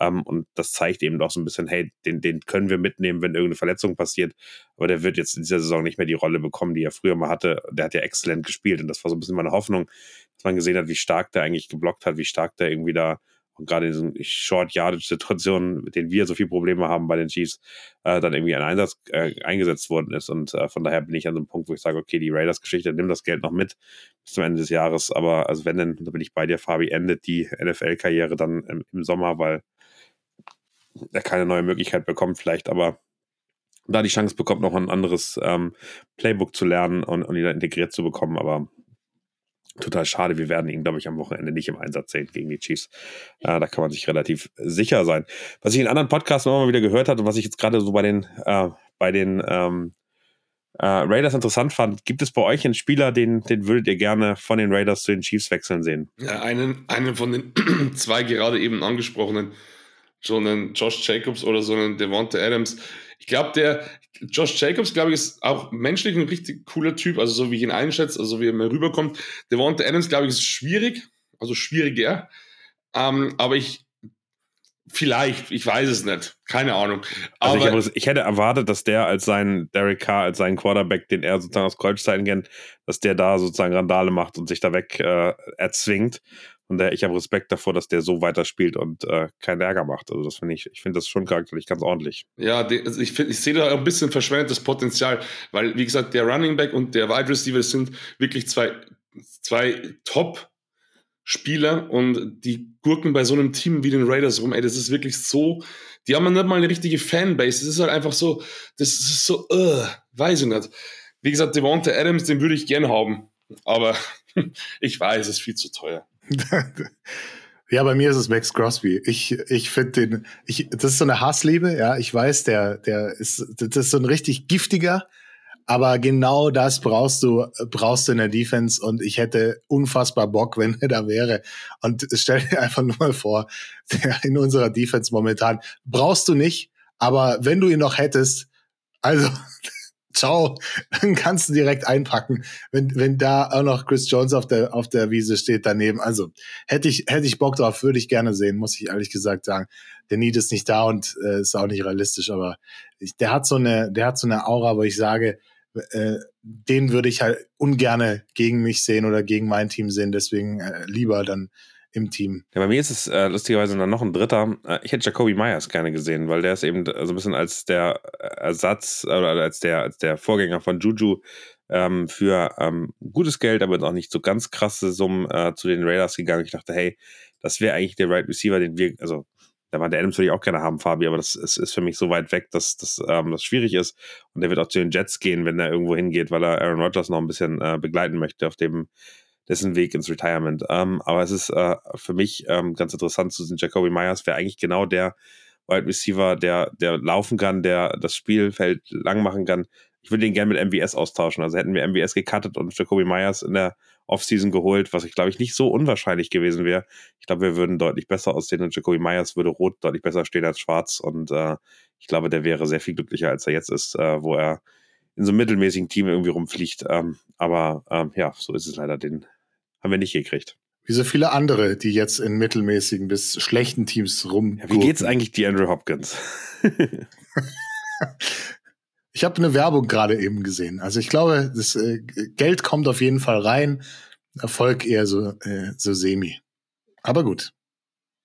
Ähm, und das zeigt eben doch so ein bisschen, hey, den, den können wir mitnehmen, wenn irgendeine Verletzung passiert. Aber der wird jetzt in dieser Saison nicht mehr die Rolle bekommen, die er früher mal hatte. Der hat ja exzellent gespielt und das war so ein bisschen meine Hoffnung, dass man gesehen hat, wie stark der eigentlich geblockt hat, wie stark der irgendwie da und gerade in diesen Short-Yardage-Situationen, mit denen wir so viele Probleme haben bei den Chiefs, äh, dann irgendwie ein Einsatz äh, eingesetzt worden ist. Und äh, von daher bin ich an so einem Punkt, wo ich sage, okay, die Raiders-Geschichte, nimm das Geld noch mit bis zum Ende des Jahres. Aber also wenn denn, da bin ich bei dir, Fabi, endet die NFL-Karriere dann im, im, Sommer, weil er keine neue Möglichkeit bekommt, vielleicht, aber da die Chance bekommt, noch ein anderes ähm, Playbook zu lernen und, und ihn integriert zu bekommen. Aber total schade. Wir werden ihn, glaube ich, am Wochenende nicht im Einsatz sehen gegen die Chiefs. Äh, da kann man sich relativ sicher sein. Was ich in anderen Podcasts immer mal wieder gehört habe und was ich jetzt gerade so bei den, äh, bei den ähm, äh, Raiders interessant fand, gibt es bei euch einen Spieler, den, den würdet ihr gerne von den Raiders zu den Chiefs wechseln sehen? Ja, einen, einen von den zwei gerade eben angesprochenen, so einen Josh Jacobs oder so einen Devonta Adams. Ich glaube, der Josh Jacobs, glaube ich, ist auch menschlich ein richtig cooler Typ, also so wie ich ihn einschätze, also wie er mir rüberkommt. Devonta Adams, glaube ich, ist schwierig, also schwieriger. Ähm, aber ich Vielleicht, ich weiß es nicht. Keine Ahnung. Also Aber ich, ich, hätte erwartet, dass der als sein Derek Carr, als seinen Quarterback, den er sozusagen aus College-Zeiten kennt, dass der da sozusagen Randale macht und sich da weg äh, erzwingt. Und der, ich habe Respekt davor, dass der so weiterspielt und äh, keinen Ärger macht. Also das finde ich, ich finde das schon charakterlich ganz ordentlich. Ja, also ich, ich sehe da ein bisschen verschwendetes Potenzial, weil, wie gesagt, der Running Back und der Wide Receiver sind wirklich zwei, zwei Top- Spieler und die gurken bei so einem Team wie den Raiders rum. Ey, das ist wirklich so. Die haben nicht mal eine richtige Fanbase. Das ist halt einfach so, das ist so, uh, weiß ich nicht. Wie gesagt, Devonta Adams, den würde ich gern haben. Aber ich weiß, es ist viel zu teuer. ja, bei mir ist es Max Crosby. Ich, ich finde den, ich, das ist so eine Hassliebe, ja. Ich weiß, der, der ist, das ist so ein richtig giftiger, aber genau das brauchst du, brauchst du in der Defense und ich hätte unfassbar Bock, wenn er da wäre. Und stell dir einfach nur mal vor, in unserer Defense momentan brauchst du nicht, aber wenn du ihn noch hättest, also ciao, dann kannst du direkt einpacken, wenn, wenn da auch noch Chris Jones auf der, auf der Wiese steht daneben. Also hätte ich, hätte ich Bock drauf, würde ich gerne sehen, muss ich ehrlich gesagt sagen. Der Need ist nicht da und äh, ist auch nicht realistisch, aber ich, der hat so eine, der hat so eine Aura, wo ich sage, äh, den würde ich halt ungerne gegen mich sehen oder gegen mein Team sehen, deswegen äh, lieber dann im Team. Ja, bei mir ist es äh, lustigerweise dann noch ein dritter. Äh, ich hätte Jacoby Myers gerne gesehen, weil der ist eben so ein bisschen als der Ersatz oder als der, als der Vorgänger von Juju ähm, für ähm, gutes Geld, aber auch nicht so ganz krasse Summen äh, zu den Raiders gegangen. Ich dachte, hey, das wäre eigentlich der Right Receiver, den wir, also da war der Adams würde ich auch gerne haben, Fabi, aber das ist, ist für mich so weit weg, dass, dass ähm, das schwierig ist. Und der wird auch zu den Jets gehen, wenn er irgendwo hingeht, weil er Aaron Rodgers noch ein bisschen äh, begleiten möchte auf dem dessen Weg ins Retirement. Ähm, aber es ist äh, für mich ähm, ganz interessant zu sehen, Jacoby Myers wäre eigentlich genau der Wide Receiver, der, der laufen kann, der das Spielfeld lang machen kann. Ich würde den gerne mit MVS austauschen. Also hätten wir MVS gecuttet und Jacoby Myers in der Offseason geholt, was ich glaube ich nicht so unwahrscheinlich gewesen wäre. Ich glaube, wir würden deutlich besser aussehen und Jacoby Myers würde rot deutlich besser stehen als schwarz und äh, ich glaube, der wäre sehr viel glücklicher, als er jetzt ist, äh, wo er in so einem mittelmäßigen Team irgendwie rumfliegt. Ähm, aber ähm, ja, so ist es leider. Den haben wir nicht gekriegt. Wie so viele andere, die jetzt in mittelmäßigen bis schlechten Teams rum. Ja, wie geht's eigentlich die Andrew Hopkins? Ich habe eine Werbung gerade eben gesehen. Also ich glaube, das äh, Geld kommt auf jeden Fall rein. Erfolg eher so, äh, so semi. Aber gut.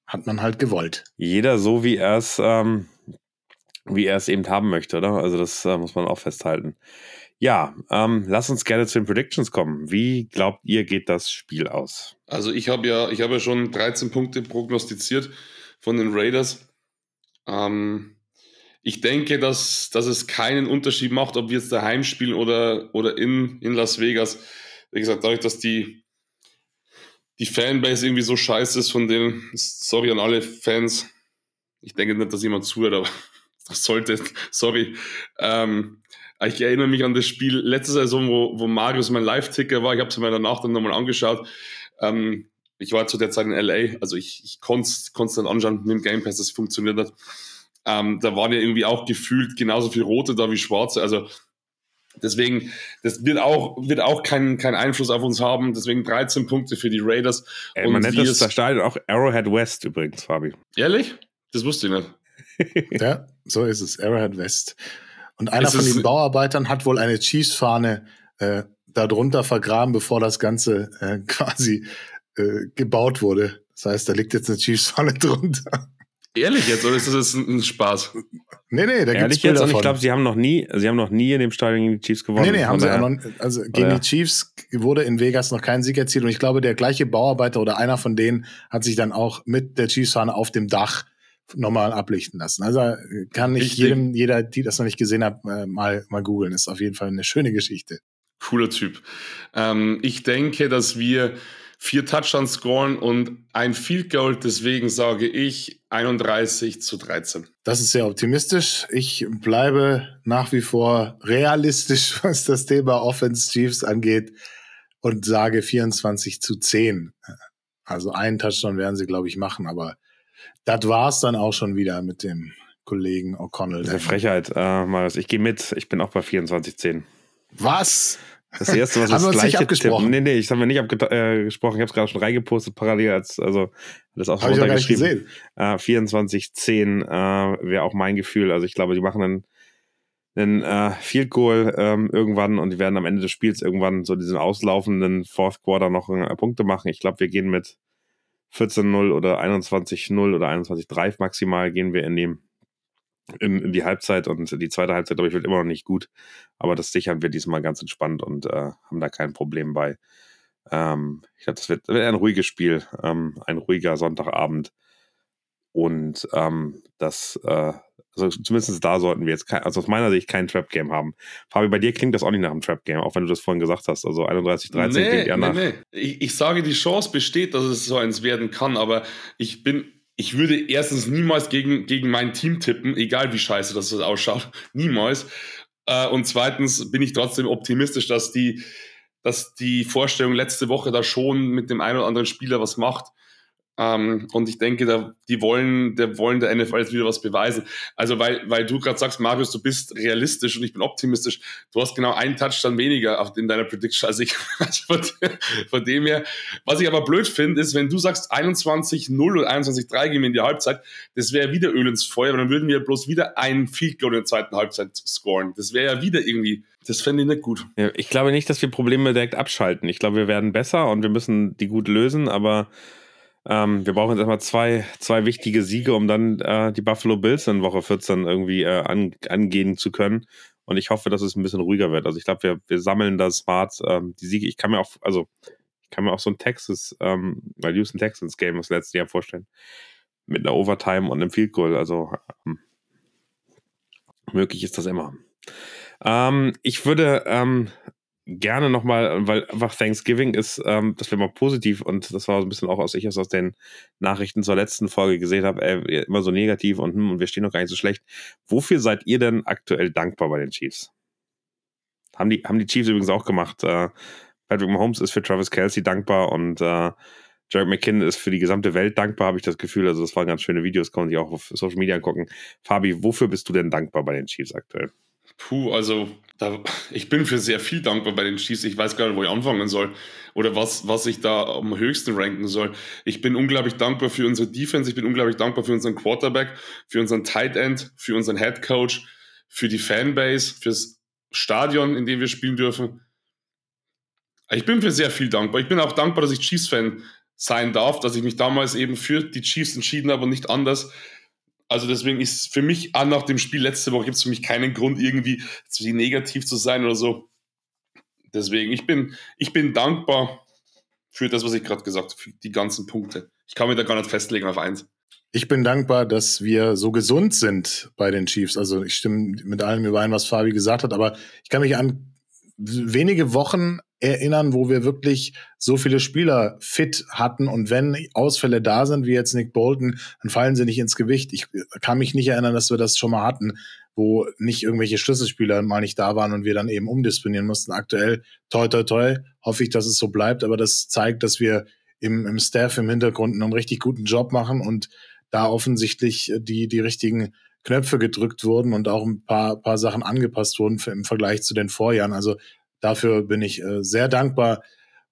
Hat man halt gewollt. Jeder so, wie er es, ähm, wie er es eben haben möchte, oder? Also das äh, muss man auch festhalten. Ja, ähm, lass uns gerne zu den Predictions kommen. Wie glaubt ihr, geht das Spiel aus? Also ich habe ja, ich habe ja schon 13 Punkte prognostiziert von den Raiders. Ähm, ich denke, dass, dass es keinen Unterschied macht, ob wir jetzt daheim spielen oder, oder in, in Las Vegas. Wie gesagt, dadurch, dass die, die Fanbase irgendwie so scheiße ist von denen, sorry an alle Fans. Ich denke nicht, dass jemand zuhört, aber das sollte, sorry. Ähm, ich erinnere mich an das Spiel letzte Saison, wo, wo Marius mein Live-Ticker war. Ich habe es mir danach dann nochmal angeschaut. Ähm, ich war zu der Zeit in LA, also ich, ich konnte es dann anschauen mit dem Game Pass, das funktioniert hat. Ähm, da waren ja irgendwie auch gefühlt genauso viel Rote da wie Schwarze. Also deswegen, das wird auch, wird auch keinen kein Einfluss auf uns haben. Deswegen 13 Punkte für die Raiders. Ey, man nennt das, das Stadion auch Arrowhead West übrigens, Fabi. Ehrlich? Das wusste ich nicht. ja, so ist es. Arrowhead West. Und einer von den Bauarbeitern hat wohl eine Chiefs-Fahne äh, darunter vergraben, bevor das Ganze äh, quasi äh, gebaut wurde. Das heißt, da liegt jetzt eine Chiefs-Fahne drunter. Ehrlich jetzt, oder ist das jetzt ein Spaß? Nee, nee, da Ehrlich jetzt, und ich glaube, sie haben noch nie, sie haben noch nie in dem Stadion gegen die Chiefs gewonnen. Nee, nee, haben sie auch noch, also gegen die Chiefs wurde in Vegas noch kein Sieg erzielt und ich glaube, der gleiche Bauarbeiter oder einer von denen hat sich dann auch mit der Chiefs-Fahne auf dem Dach nochmal ablichten lassen. Also kann ich jedem, jeder, die das noch nicht gesehen hat, äh, mal, mal googeln. Ist auf jeden Fall eine schöne Geschichte. Cooler Typ. Ähm, ich denke, dass wir vier Touchdowns scoren und ein Field Goal. Deswegen sage ich 31 zu 13. Das ist sehr optimistisch. Ich bleibe nach wie vor realistisch, was das Thema Offense Chiefs angeht und sage 24 zu 10. Also einen Touchdown werden sie, glaube ich, machen, aber das war es dann auch schon wieder mit dem Kollegen O'Connell. Diese Frechheit, äh, Marius. Ich gehe mit. Ich bin auch bei 24 10. Was? Das erste, was haben wir uns nicht abgesprochen? Tippen. Nee, nee, ich habe mir nicht abgesprochen. Äh, ich habe es gerade schon reingepostet, parallel als, also das auch runtergeschrieben. gesehen. Äh, 24-10 äh, wäre auch mein Gefühl. Also ich glaube, die machen einen, einen äh, Field Goal ähm, irgendwann und die werden am Ende des Spiels irgendwann so diesen auslaufenden Fourth Quarter noch äh, Punkte machen. Ich glaube, wir gehen mit 14-0 oder 21-0 oder 21-3 maximal gehen wir in die, in, in die Halbzeit und die zweite Halbzeit, glaube ich, wird immer noch nicht gut. Aber das sichern wir diesmal ganz entspannt und äh, haben da kein Problem bei. Ähm, ich glaube, das wird, wird ein ruhiges Spiel, ähm, ein ruhiger Sonntagabend. Und ähm, das, äh, also zumindest da sollten wir jetzt, kein, also aus meiner Sicht kein Trap-Game haben. Fabi, bei dir klingt das auch nicht nach einem Trap-Game, auch wenn du das vorhin gesagt hast. Also 31-13 nee, klingt eher nach. Nee, nee. Ich, ich sage, die Chance besteht, dass es so eins werden kann, aber ich bin, ich würde erstens niemals gegen, gegen mein Team tippen, egal wie scheiße das ausschaut. Niemals. Äh, und zweitens bin ich trotzdem optimistisch, dass die, dass die Vorstellung letzte Woche da schon mit dem einen oder anderen Spieler was macht. Ähm, und ich denke, da, die wollen, der wollen der NFL jetzt wieder was beweisen. Also, weil, weil du gerade sagst, Marius, du bist realistisch und ich bin optimistisch. Du hast genau einen Touchdown weniger auf, in deiner Prediction als ich. Also von, von dem her. Was ich aber blöd finde, ist, wenn du sagst 21-0 oder 21-3 gehen wir in die Halbzeit, das wäre wieder Öl ins Feuer, aber dann würden wir bloß wieder einen Field Goal in der zweiten Halbzeit scoren. Das wäre ja wieder irgendwie, das fände ich nicht gut. Ja, ich glaube nicht, dass wir Probleme direkt abschalten. Ich glaube, wir werden besser und wir müssen die gut lösen, aber ähm, wir brauchen jetzt erstmal zwei, zwei wichtige Siege, um dann äh, die Buffalo Bills in Woche 14 irgendwie äh, an, angehen zu können. Und ich hoffe, dass es ein bisschen ruhiger wird. Also ich glaube, wir, wir sammeln da smart ähm, die Siege. Ich kann mir auch, also ich kann mir auch so ein Texas, ähm, Houston Texans Game das letzte Jahr vorstellen. Mit einer Overtime und einem Field Goal. Also ähm, möglich ist das immer. Ähm, ich würde ähm, gerne nochmal, weil einfach Thanksgiving ist, ähm, das wäre mal positiv und das war so ein bisschen auch aus ich aus den Nachrichten zur letzten Folge gesehen habe, immer so negativ und, hm, und wir stehen noch gar nicht so schlecht. Wofür seid ihr denn aktuell dankbar bei den Chiefs? Haben die, haben die Chiefs übrigens auch gemacht. Äh, Patrick Mahomes ist für Travis Kelsey dankbar und äh, Jared McKinnon ist für die gesamte Welt dankbar, habe ich das Gefühl. Also das waren ganz schöne Videos, kann man sich auch auf Social Media angucken. Fabi, wofür bist du denn dankbar bei den Chiefs aktuell? Puh, also da, ich bin für sehr viel dankbar bei den Chiefs. Ich weiß gar nicht, wo ich anfangen soll oder was, was ich da am höchsten ranken soll. Ich bin unglaublich dankbar für unsere Defense. Ich bin unglaublich dankbar für unseren Quarterback, für unseren Tight End, für unseren Head Coach, für die Fanbase, fürs Stadion, in dem wir spielen dürfen. Ich bin für sehr viel dankbar. Ich bin auch dankbar, dass ich Chiefs-Fan sein darf, dass ich mich damals eben für die Chiefs entschieden habe und nicht anders. Also deswegen ist für mich an nach dem Spiel letzte Woche gibt es für mich keinen Grund irgendwie negativ zu sein oder so. Deswegen ich bin ich bin dankbar für das, was ich gerade gesagt habe, für die ganzen Punkte. Ich kann mir da gar nicht festlegen auf eins. Ich bin dankbar, dass wir so gesund sind bei den Chiefs. Also ich stimme mit allem überein, was Fabi gesagt hat, aber ich kann mich an wenige Wochen erinnern, wo wir wirklich so viele Spieler fit hatten und wenn Ausfälle da sind, wie jetzt Nick Bolton, dann fallen sie nicht ins Gewicht. Ich kann mich nicht erinnern, dass wir das schon mal hatten, wo nicht irgendwelche Schlüsselspieler mal nicht da waren und wir dann eben umdisponieren mussten. Aktuell, toi, toi, toi, hoffe ich, dass es so bleibt, aber das zeigt, dass wir im, im Staff im Hintergrund einen richtig guten Job machen und da offensichtlich die, die richtigen Knöpfe gedrückt wurden und auch ein paar, paar Sachen angepasst wurden im Vergleich zu den Vorjahren. Also Dafür bin ich äh, sehr dankbar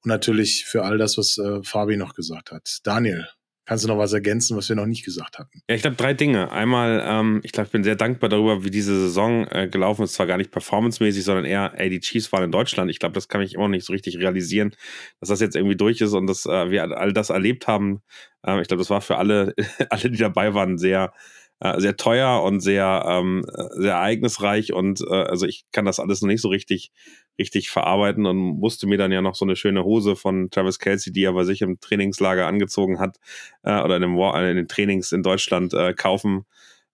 und natürlich für all das, was äh, Fabi noch gesagt hat. Daniel, kannst du noch was ergänzen, was wir noch nicht gesagt hatten? Ja, ich glaube drei Dinge. Einmal, ähm, ich glaube, ich bin sehr dankbar darüber, wie diese Saison äh, gelaufen ist. Zwar gar nicht performancemäßig, sondern eher, ey, die Chiefs waren in Deutschland. Ich glaube, das kann ich immer noch nicht so richtig realisieren, dass das jetzt irgendwie durch ist und dass äh, wir all das erlebt haben. Äh, ich glaube, das war für alle, alle, die dabei waren, sehr äh, sehr teuer und sehr, ähm, sehr ereignisreich und äh, also ich kann das alles noch nicht so richtig, richtig verarbeiten und musste mir dann ja noch so eine schöne Hose von Travis Kelsey, die er bei sich im Trainingslager angezogen hat äh, oder in, dem, in den Trainings in Deutschland äh, kaufen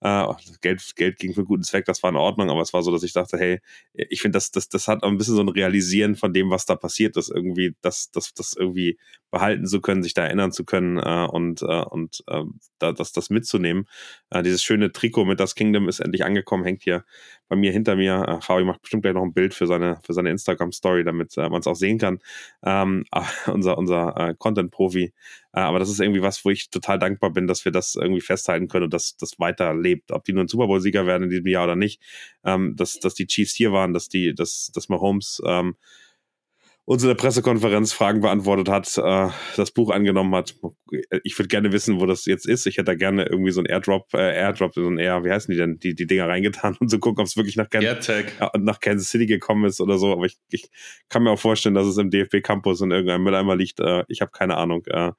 äh, Geld, Geld ging für guten Zweck, das war in Ordnung, aber es war so, dass ich dachte, hey, ich finde, das, das, das hat ein bisschen so ein Realisieren von dem, was da passiert ist, irgendwie, das, das, das irgendwie behalten zu können, sich da erinnern zu können äh, und, äh, und äh, da, das, das mitzunehmen. Äh, dieses schöne Trikot mit Das Kingdom ist endlich angekommen, hängt hier bei mir hinter mir. Äh, Fabi macht bestimmt gleich noch ein Bild für seine, für seine Instagram-Story, damit äh, man es auch sehen kann. Ähm, unser unser äh, Content-Profi. Äh, aber das ist irgendwie was, wo ich total dankbar bin, dass wir das irgendwie festhalten können und dass das weiterlebt. Ob die nur ein Super Bowl-Sieger werden in diesem Jahr oder nicht, ähm, dass, dass die Chiefs hier waren, dass die, dass, dass Mahomes ähm, uns in der Pressekonferenz Fragen beantwortet hat, äh, das Buch angenommen hat. Ich würde gerne wissen, wo das jetzt ist. Ich hätte da gerne irgendwie so ein Airdrop, äh, Airdrop, so ein Air, wie heißen die denn, die, die Dinger reingetan und zu so gucken, ob es wirklich nach, Can nach Kansas City gekommen ist oder so. Aber ich, ich kann mir auch vorstellen, dass es im DFB Campus in irgendeinem Mülleimer liegt. Äh, ich habe keine Ahnung. Äh,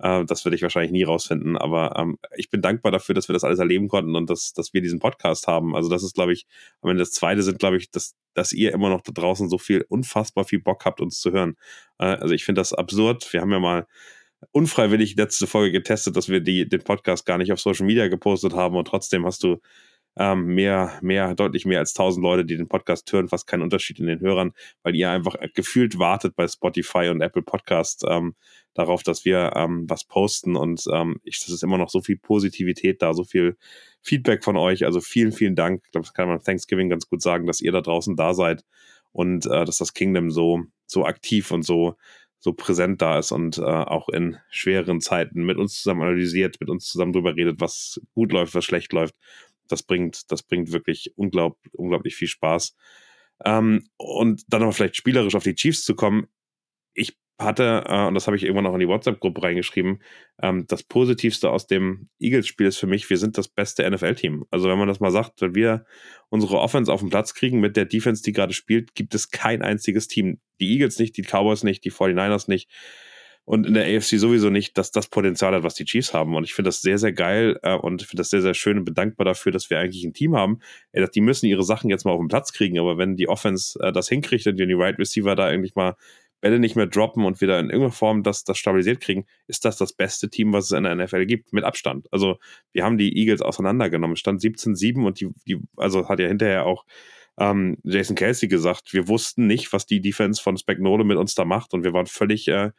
äh, das werde ich wahrscheinlich nie rausfinden. Aber ähm, ich bin dankbar dafür, dass wir das alles erleben konnten und dass, dass wir diesen Podcast haben. Also das ist, glaube ich, am Ende das Zweite sind, glaube ich, dass, dass ihr immer noch da draußen so viel, unfassbar viel Bock habt, uns zu hören. Äh, also ich finde das absurd. Wir haben ja mal unfreiwillig letzte Folge getestet, dass wir die, den Podcast gar nicht auf Social Media gepostet haben und trotzdem hast du ähm, mehr, mehr, deutlich mehr als 1000 Leute, die den Podcast hören, fast kein Unterschied in den Hörern, weil ihr einfach gefühlt wartet bei Spotify und Apple Podcast ähm, darauf, dass wir ähm, was posten und ähm, ich, das ist immer noch so viel Positivität da, so viel Feedback von euch. Also vielen, vielen Dank. Ich glaube, das kann man Thanksgiving ganz gut sagen, dass ihr da draußen da seid und äh, dass das Kingdom so, so aktiv und so, so präsent da ist und äh, auch in schweren Zeiten mit uns zusammen analysiert, mit uns zusammen drüber redet, was gut läuft, was schlecht läuft das bringt, das bringt wirklich unglaub, unglaublich viel Spaß. Ähm, und dann noch vielleicht spielerisch auf die Chiefs zu kommen. Ich hatte, äh, und das habe ich irgendwann auch in die WhatsApp-Gruppe reingeschrieben, ähm, das Positivste aus dem Eagles-Spiel ist für mich, wir sind das beste NFL-Team. Also wenn man das mal sagt, wenn wir unsere Offense auf den Platz kriegen mit der Defense, die gerade spielt, gibt es kein einziges Team. Die Eagles nicht, die Cowboys nicht, die 49ers nicht, und in der AFC sowieso nicht, dass das Potenzial hat, was die Chiefs haben. Und ich finde das sehr, sehr geil äh, und finde das sehr, sehr schön und bedankbar dafür, dass wir eigentlich ein Team haben. Äh, die müssen ihre Sachen jetzt mal auf den Platz kriegen, aber wenn die Offense äh, das hinkriegt und die Right Receiver da eigentlich mal Bälle nicht mehr droppen und wieder in irgendeiner Form das, das stabilisiert kriegen, ist das das beste Team, was es in der NFL gibt, mit Abstand. Also wir haben die Eagles auseinandergenommen. Stand 17-7 und die, die, also hat ja hinterher auch ähm, Jason Kelsey gesagt, wir wussten nicht, was die Defense von Spagnolo mit uns da macht und wir waren völlig äh,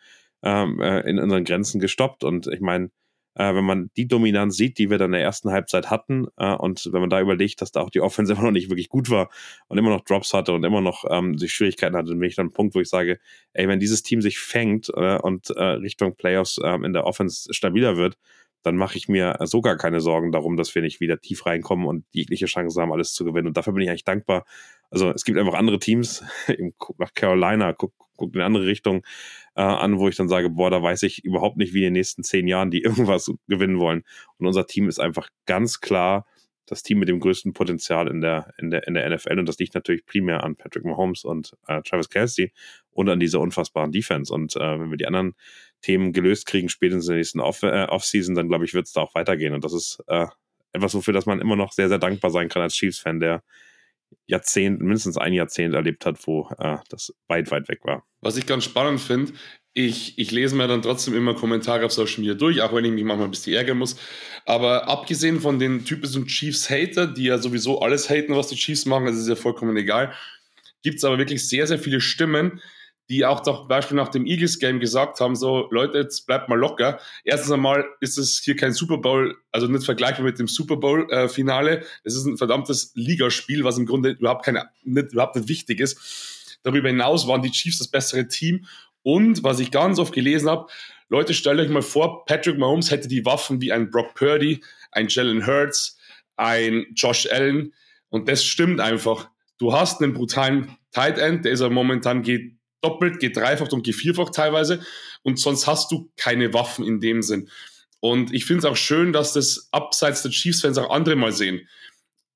ähm, äh, in unseren Grenzen gestoppt. Und ich meine, äh, wenn man die Dominanz sieht, die wir dann in der ersten Halbzeit hatten, äh, und wenn man da überlegt, dass da auch die Offense immer noch nicht wirklich gut war und immer noch Drops hatte und immer noch ähm, sich Schwierigkeiten hatte, dann bin ich dann ein Punkt, wo ich sage, ey, wenn dieses Team sich fängt äh, und äh, Richtung Playoffs äh, in der Offense stabiler wird, dann mache ich mir sogar keine Sorgen darum, dass wir nicht wieder tief reinkommen und jegliche Chance haben, alles zu gewinnen. Und dafür bin ich eigentlich dankbar. Also es gibt einfach andere Teams, nach Carolina, guck, guck in andere Richtung äh, an, wo ich dann sage, boah, da weiß ich überhaupt nicht, wie in den nächsten zehn Jahren die irgendwas gewinnen wollen. Und unser Team ist einfach ganz klar das Team mit dem größten Potenzial in der, in der, in der NFL. Und das liegt natürlich primär an Patrick Mahomes und äh, Travis Kelsey und an dieser unfassbaren Defense. Und äh, wenn wir die anderen Themen gelöst kriegen, spätestens in der nächsten Off äh, Offseason, dann glaube ich, wird es da auch weitergehen. Und das ist äh, etwas, wofür das man immer noch sehr, sehr dankbar sein kann als Chiefs-Fan, der Jahrzehnt, mindestens ein Jahrzehnt erlebt hat, wo äh, das weit, weit weg war. Was ich ganz spannend finde, ich, ich lese mir dann trotzdem immer Kommentare auf Social Media durch, auch wenn ich mich manchmal ein bisschen ärgern muss. Aber abgesehen von den typischen Chiefs-Hater, die ja sowieso alles haten, was die Chiefs machen, das ist ja vollkommen egal, gibt es aber wirklich sehr, sehr viele Stimmen, die auch zum Beispiel nach dem Eagles-Game gesagt haben, so Leute, jetzt bleibt mal locker. Erstens einmal ist es hier kein Super Bowl, also nicht vergleichbar mit dem Super Bowl-Finale. Äh, es ist ein verdammtes Ligaspiel, was im Grunde überhaupt, keine, nicht, überhaupt nicht wichtig ist. Darüber hinaus waren die Chiefs das bessere Team. Und was ich ganz oft gelesen habe, Leute, stellt euch mal vor, Patrick Mahomes hätte die Waffen wie ein Brock Purdy, ein Jalen Hurts, ein Josh Allen. Und das stimmt einfach. Du hast einen brutalen Tight End, der ist ja momentan geht doppelt, gedreifacht und gevierfacht teilweise. Und sonst hast du keine Waffen in dem Sinn. Und ich finde es auch schön, dass das abseits der Chiefs-Fans auch andere mal sehen.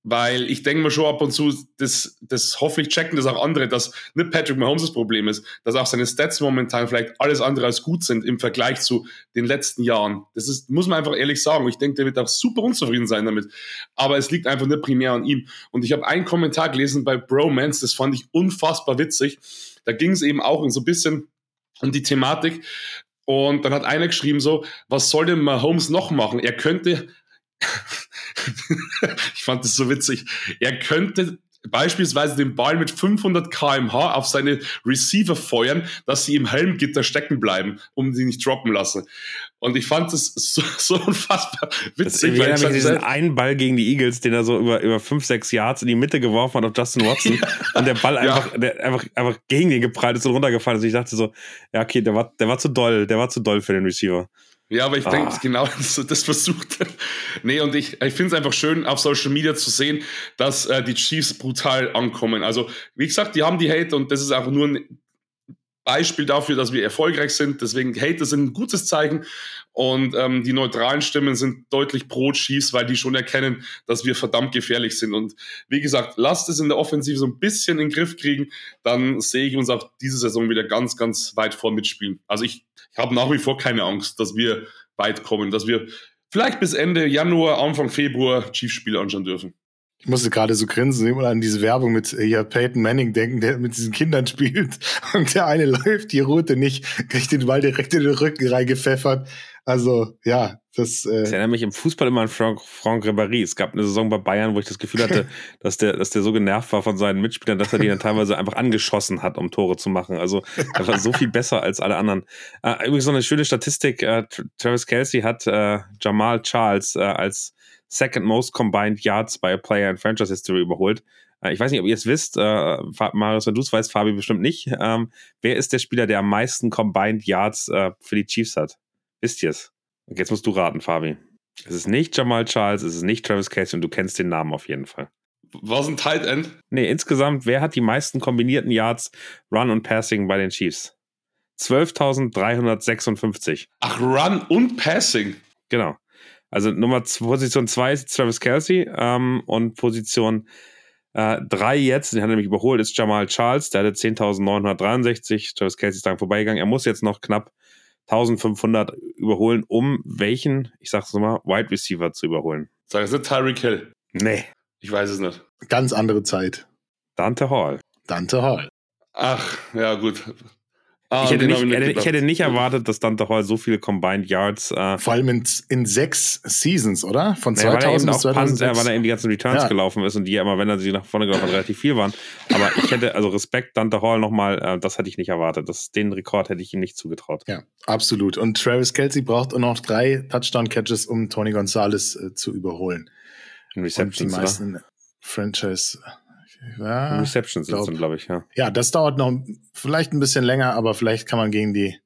Weil ich denke mir schon ab und zu, das, das hoffentlich checken das auch andere, dass nicht Patrick Mahomes das Problem ist, dass auch seine Stats momentan vielleicht alles andere als gut sind im Vergleich zu den letzten Jahren. Das ist, muss man einfach ehrlich sagen. Ich denke, der wird auch super unzufrieden sein damit. Aber es liegt einfach nicht primär an ihm. Und ich habe einen Kommentar gelesen bei Bromance, das fand ich unfassbar witzig. Da ging es eben auch so ein bisschen um die Thematik. Und dann hat einer geschrieben so, was soll denn Mahomes noch machen? Er könnte ich fand das so witzig. Er könnte beispielsweise den Ball mit 500 kmh auf seine Receiver feuern, dass sie im Helmgitter stecken bleiben, um sie nicht droppen lassen. Und ich fand das so, so unfassbar witzig. Das weil ich diesen einen Ball gegen die Eagles, den er so über, über fünf, sechs Yards in die Mitte geworfen hat auf Justin Watson ja. und der Ball einfach, ja. der einfach, einfach gegen den geprallt ist und runtergefallen ist. Ich dachte so, ja, okay, der war, der war zu doll, der war zu doll für den Receiver. Ja, aber ich denke ah. genau, das, versucht. nee, und ich, ich finde es einfach schön, auf Social Media zu sehen, dass äh, die Chiefs brutal ankommen. Also, wie gesagt, die haben die Hate und das ist auch nur ein Beispiel dafür, dass wir erfolgreich sind. Deswegen Hater sind ein gutes Zeichen. Und ähm, die neutralen Stimmen sind deutlich pro Chiefs, weil die schon erkennen, dass wir verdammt gefährlich sind. Und wie gesagt, lasst es in der Offensive so ein bisschen in den Griff kriegen. Dann sehe ich uns auch diese Saison wieder ganz, ganz weit vor mitspielen. Also ich, ich habe nach wie vor keine Angst, dass wir weit kommen, dass wir vielleicht bis Ende Januar, Anfang Februar Chiefs-Spiele anschauen dürfen. Ich musste gerade so grinsen immer an diese Werbung mit äh, ja, Peyton Manning denken, der mit diesen Kindern spielt und der eine läuft die Route nicht, kriegt den Ball direkt in den Rücken reingepfeffert. Also ja, das. Äh das erinnert mich im Fußball immer an Franck, Franck Ribéry. Es gab eine Saison bei Bayern, wo ich das Gefühl hatte, dass der, dass der so genervt war von seinen Mitspielern, dass er die dann teilweise einfach angeschossen hat, um Tore zu machen. Also er war so viel besser als alle anderen. Äh, übrigens noch eine schöne Statistik: äh, Travis Kelsey hat äh, Jamal Charles äh, als second most combined yards by a player in franchise history überholt. Äh, ich weiß nicht, ob ihr es wisst, äh, Marius, wenn du es weißt, Fabi bestimmt nicht. Ähm, wer ist der Spieler, der am meisten combined Yards äh, für die Chiefs hat? Wisst ihr es? Jetzt musst du raten, Fabi. Es ist nicht Jamal Charles, es ist nicht Travis Casey und du kennst den Namen auf jeden Fall. War es ein Tight End? Nee, insgesamt, wer hat die meisten kombinierten Yards Run und Passing bei den Chiefs? 12.356. Ach, Run und Passing? Genau. Also Nummer Position 2 ist Travis Kelsey ähm, und Position 3 äh, jetzt, den hat er nämlich überholt, ist Jamal Charles, der hatte 10.963. Travis Kelsey ist dann vorbeigegangen. Er muss jetzt noch knapp 1500 überholen, um welchen, ich sag's nochmal, Wide Receiver zu überholen. Sag es nicht Tyreek Hill. Nee. Ich weiß es nicht. Ganz andere Zeit. Dante Hall. Dante Hall. Ach, ja, gut. Ah, ich, hätte nicht, ich, ich, hätte nicht, erwartet, dass Dante Hall so viele Combined Yards. Äh, Vor allem in, in, sechs Seasons, oder? Von 2000 bis 2006. Punt, weil er eben die ganzen Returns ja. gelaufen ist und die ja immer, wenn er sie nach vorne gelaufen hat, relativ viel waren. Aber ich hätte, also Respekt, Dante Hall nochmal, äh, das hätte ich nicht erwartet. Das, den Rekord hätte ich ihm nicht zugetraut. Ja, absolut. Und Travis Kelsey braucht auch noch drei Touchdown-Catches, um Tony Gonzalez äh, zu überholen. In Receptions, und die meisten oder? Franchise ja, Receptions sind es glaube ich, ja. Ja, das dauert noch vielleicht ein bisschen länger, aber vielleicht kann man gegen die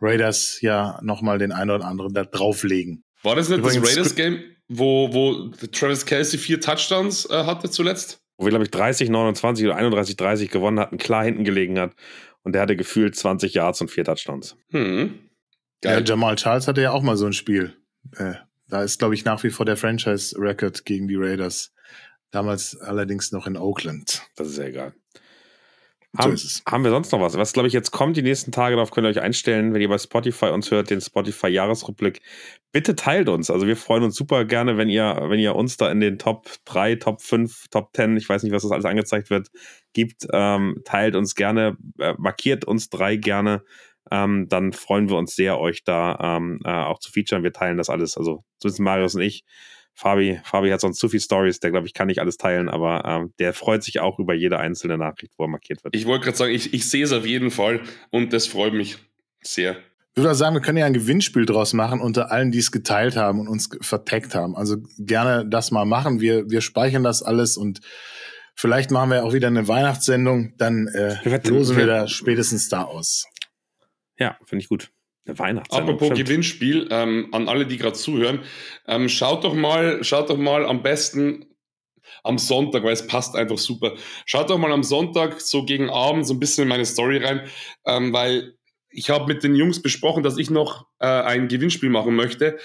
Raiders ja nochmal den einen oder anderen da drauflegen. War das nicht Übrigens, das Raiders-Game, wo, wo Travis Kelsey vier Touchdowns äh, hatte zuletzt? Wo wir, glaube ich, 30, 29 oder 31, 30 gewonnen hatten, klar hinten gelegen hat. Und der hatte gefühlt 20 Yards und vier Touchdowns. Hm. Geil. Ja, Jamal Charles hatte ja auch mal so ein Spiel. Äh, da ist, glaube ich, nach wie vor der Franchise-Record gegen die Raiders. Damals allerdings noch in Oakland. Das ist ja egal. So haben, haben, wir sonst noch was? Was, glaube ich, jetzt kommt die nächsten Tage, darauf könnt ihr euch einstellen, wenn ihr bei Spotify uns hört, den Spotify-Jahresrückblick. Bitte teilt uns. Also wir freuen uns super gerne, wenn ihr, wenn ihr uns da in den Top 3, Top 5, Top 10, ich weiß nicht, was das alles angezeigt wird, gibt. Ähm, teilt uns gerne, äh, markiert uns drei gerne. Ähm, dann freuen wir uns sehr, euch da ähm, äh, auch zu featuren. Wir teilen das alles. Also so sind Marius und ich Fabi, Fabi hat sonst zu viele Stories, der glaube ich kann nicht alles teilen, aber ähm, der freut sich auch über jede einzelne Nachricht, wo er markiert wird. Ich wollte gerade sagen, ich, ich sehe es auf jeden Fall und das freut mich sehr. Ich würde sagen, wir können ja ein Gewinnspiel draus machen unter allen, die es geteilt haben und uns verteckt haben. Also gerne das mal machen. Wir, wir speichern das alles und vielleicht machen wir auch wieder eine Weihnachtssendung. Dann äh, losen wir da spätestens da aus. Ja, finde ich gut. Eine Weihnachtssendung. Apropos stimmt. Gewinnspiel, ähm, an alle, die gerade zuhören, ähm, schaut doch mal, schaut doch mal am besten am Sonntag, weil es passt einfach super. Schaut doch mal am Sonntag so gegen Abend so ein bisschen in meine Story rein, ähm, weil ich habe mit den Jungs besprochen, dass ich noch äh, ein Gewinnspiel machen möchte,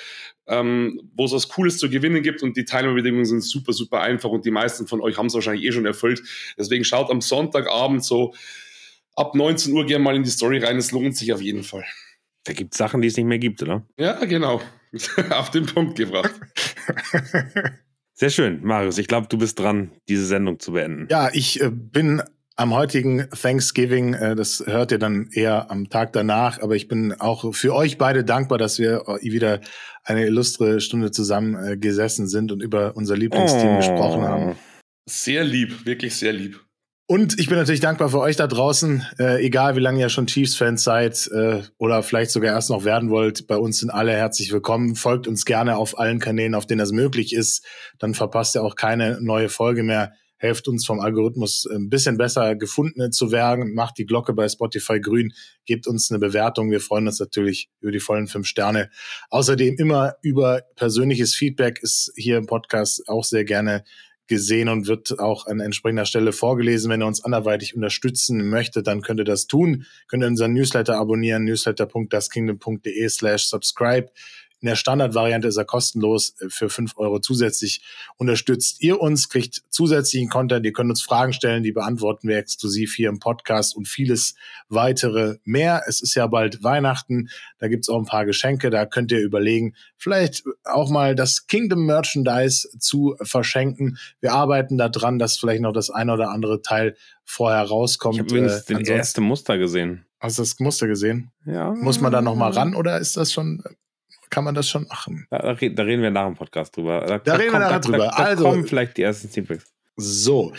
ähm, wo es was Cooles zu gewinnen gibt und die Teilnahmebedingungen sind super, super einfach und die meisten von euch haben es wahrscheinlich eh schon erfüllt. Deswegen schaut am Sonntagabend so ab 19 Uhr gerne mal in die Story rein, es lohnt sich auf jeden Fall. Da gibt es Sachen, die es nicht mehr gibt, oder? Ja, genau. Auf den Punkt gebracht. Sehr schön, Marius. Ich glaube, du bist dran, diese Sendung zu beenden. Ja, ich äh, bin am heutigen Thanksgiving, äh, das hört ihr dann eher am Tag danach, aber ich bin auch für euch beide dankbar, dass wir äh, wieder eine illustre Stunde zusammen äh, gesessen sind und über unser Lieblingsteam oh. gesprochen haben. Sehr lieb, wirklich sehr lieb. Und ich bin natürlich dankbar für euch da draußen, äh, egal wie lange ihr schon Chiefs-Fans seid äh, oder vielleicht sogar erst noch werden wollt. Bei uns sind alle herzlich willkommen. Folgt uns gerne auf allen Kanälen, auf denen das möglich ist. Dann verpasst ihr auch keine neue Folge mehr. Helft uns vom Algorithmus ein bisschen besser gefunden zu werden. Macht die Glocke bei Spotify grün. Gebt uns eine Bewertung. Wir freuen uns natürlich über die vollen fünf Sterne. Außerdem immer über persönliches Feedback ist hier im Podcast auch sehr gerne gesehen und wird auch an entsprechender Stelle vorgelesen. Wenn ihr uns anderweitig unterstützen möchtet, dann könnt ihr das tun. Könnt ihr unseren Newsletter abonnieren, newsletter.daskingdom.de slash subscribe. In der Standardvariante ist er kostenlos äh, für fünf Euro zusätzlich. Unterstützt ihr uns, kriegt zusätzlichen Content, ihr könnt uns Fragen stellen, die beantworten wir exklusiv hier im Podcast und vieles weitere mehr. Es ist ja bald Weihnachten, da gibt's auch ein paar Geschenke, da könnt ihr überlegen, vielleicht auch mal das Kingdom Merchandise zu verschenken. Wir arbeiten da dran, dass vielleicht noch das eine oder andere Teil vorher rauskommt. Ich habe übrigens äh, das erste Muster gesehen. Hast du das Muster gesehen? Ja. Muss man da noch mal ran oder ist das schon kann man das schon machen. Da, da, reden wir nach dem Podcast drüber. Da, da reden kommt, wir nachher drüber. Da, also, kommen vielleicht die ersten Teampics. So,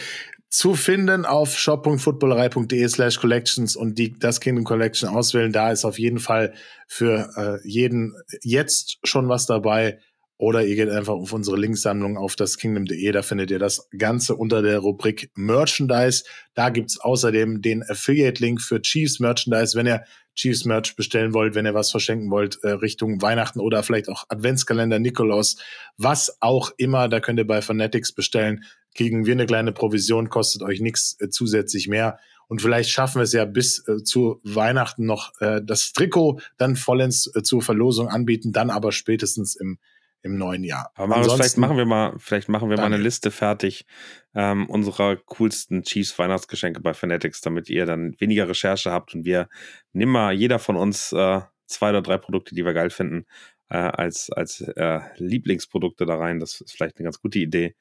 zu finden auf shop.footballerei.de slash collections und die das Kingdom Collection auswählen. Da ist auf jeden Fall für äh, jeden jetzt schon was dabei. Oder ihr geht einfach auf unsere Linksammlung auf das Kingdom.de, da findet ihr das Ganze unter der Rubrik Merchandise. Da gibt's außerdem den Affiliate-Link für Chiefs Merchandise, wenn ihr Chiefs Merch bestellen wollt, wenn ihr was verschenken wollt, äh, Richtung Weihnachten oder vielleicht auch Adventskalender, Nikolaus, was auch immer, da könnt ihr bei Fanatics bestellen. Kriegen wir eine kleine Provision, kostet euch nichts äh, zusätzlich mehr. Und vielleicht schaffen wir es ja bis äh, zu Weihnachten noch äh, das Trikot dann vollends äh, zur Verlosung anbieten, dann aber spätestens im im neuen Jahr. Aber Marius, vielleicht machen wir mal, vielleicht machen wir Daniel. mal eine Liste fertig ähm, unserer coolsten Chiefs Weihnachtsgeschenke bei Fanatics, damit ihr dann weniger Recherche habt und wir nehmen mal jeder von uns äh, zwei oder drei Produkte, die wir geil finden, äh, als, als äh, Lieblingsprodukte da rein. Das ist vielleicht eine ganz gute Idee.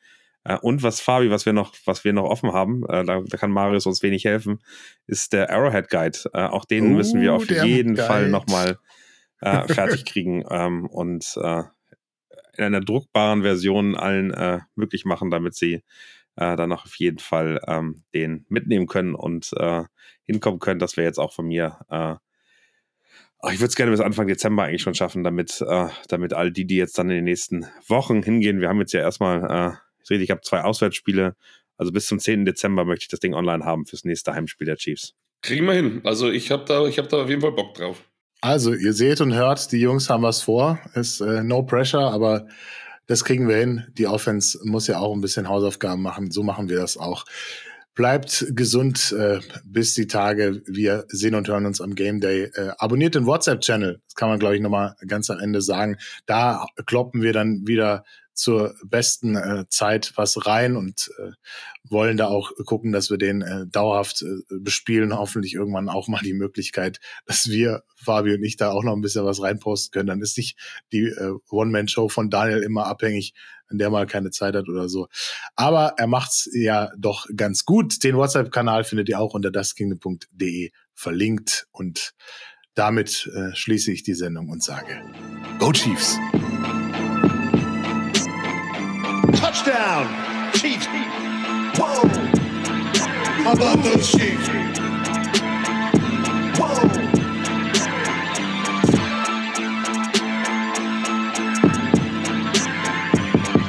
Äh, und was Fabi, was wir noch, was wir noch offen haben, äh, da, da, kann Marius uns wenig helfen, ist der Arrowhead Guide. Äh, auch den uh, müssen wir auf jeden Fall nochmal äh, fertig kriegen. Ähm, und äh, in einer druckbaren Version allen äh, möglich machen, damit sie äh, dann auch auf jeden Fall ähm, den mitnehmen können und äh, hinkommen können. Das wäre jetzt auch von mir. Äh, ich würde es gerne bis Anfang Dezember eigentlich schon schaffen, damit, äh, damit all die, die jetzt dann in den nächsten Wochen hingehen, wir haben jetzt ja erstmal, äh, ich rede, ich habe zwei Auswärtsspiele, also bis zum 10. Dezember möchte ich das Ding online haben fürs nächste Heimspiel der Chiefs. Kriegen wir hin. Also ich habe da, hab da auf jeden Fall Bock drauf. Also, ihr seht und hört, die Jungs haben was vor. Ist äh, no pressure, aber das kriegen wir hin. Die Offense muss ja auch ein bisschen Hausaufgaben machen. So machen wir das auch. Bleibt gesund äh, bis die Tage. Wir sehen und hören uns am Game Day. Äh, abonniert den WhatsApp-Channel. Das kann man, glaube ich, nochmal ganz am Ende sagen. Da kloppen wir dann wieder zur besten äh, Zeit was rein und äh, wollen da auch gucken, dass wir den äh, dauerhaft äh, bespielen. Hoffentlich irgendwann auch mal die Möglichkeit, dass wir, Fabio und ich, da auch noch ein bisschen was reinposten können. Dann ist nicht die äh, One-Man-Show von Daniel immer abhängig, wenn der mal keine Zeit hat oder so. Aber er macht's ja doch ganz gut. Den WhatsApp-Kanal findet ihr auch unter daskingdom.de verlinkt und damit äh, schließe ich die Sendung und sage Go Chiefs! Touchdown, Chiefs. Whoa. How about those Chiefs?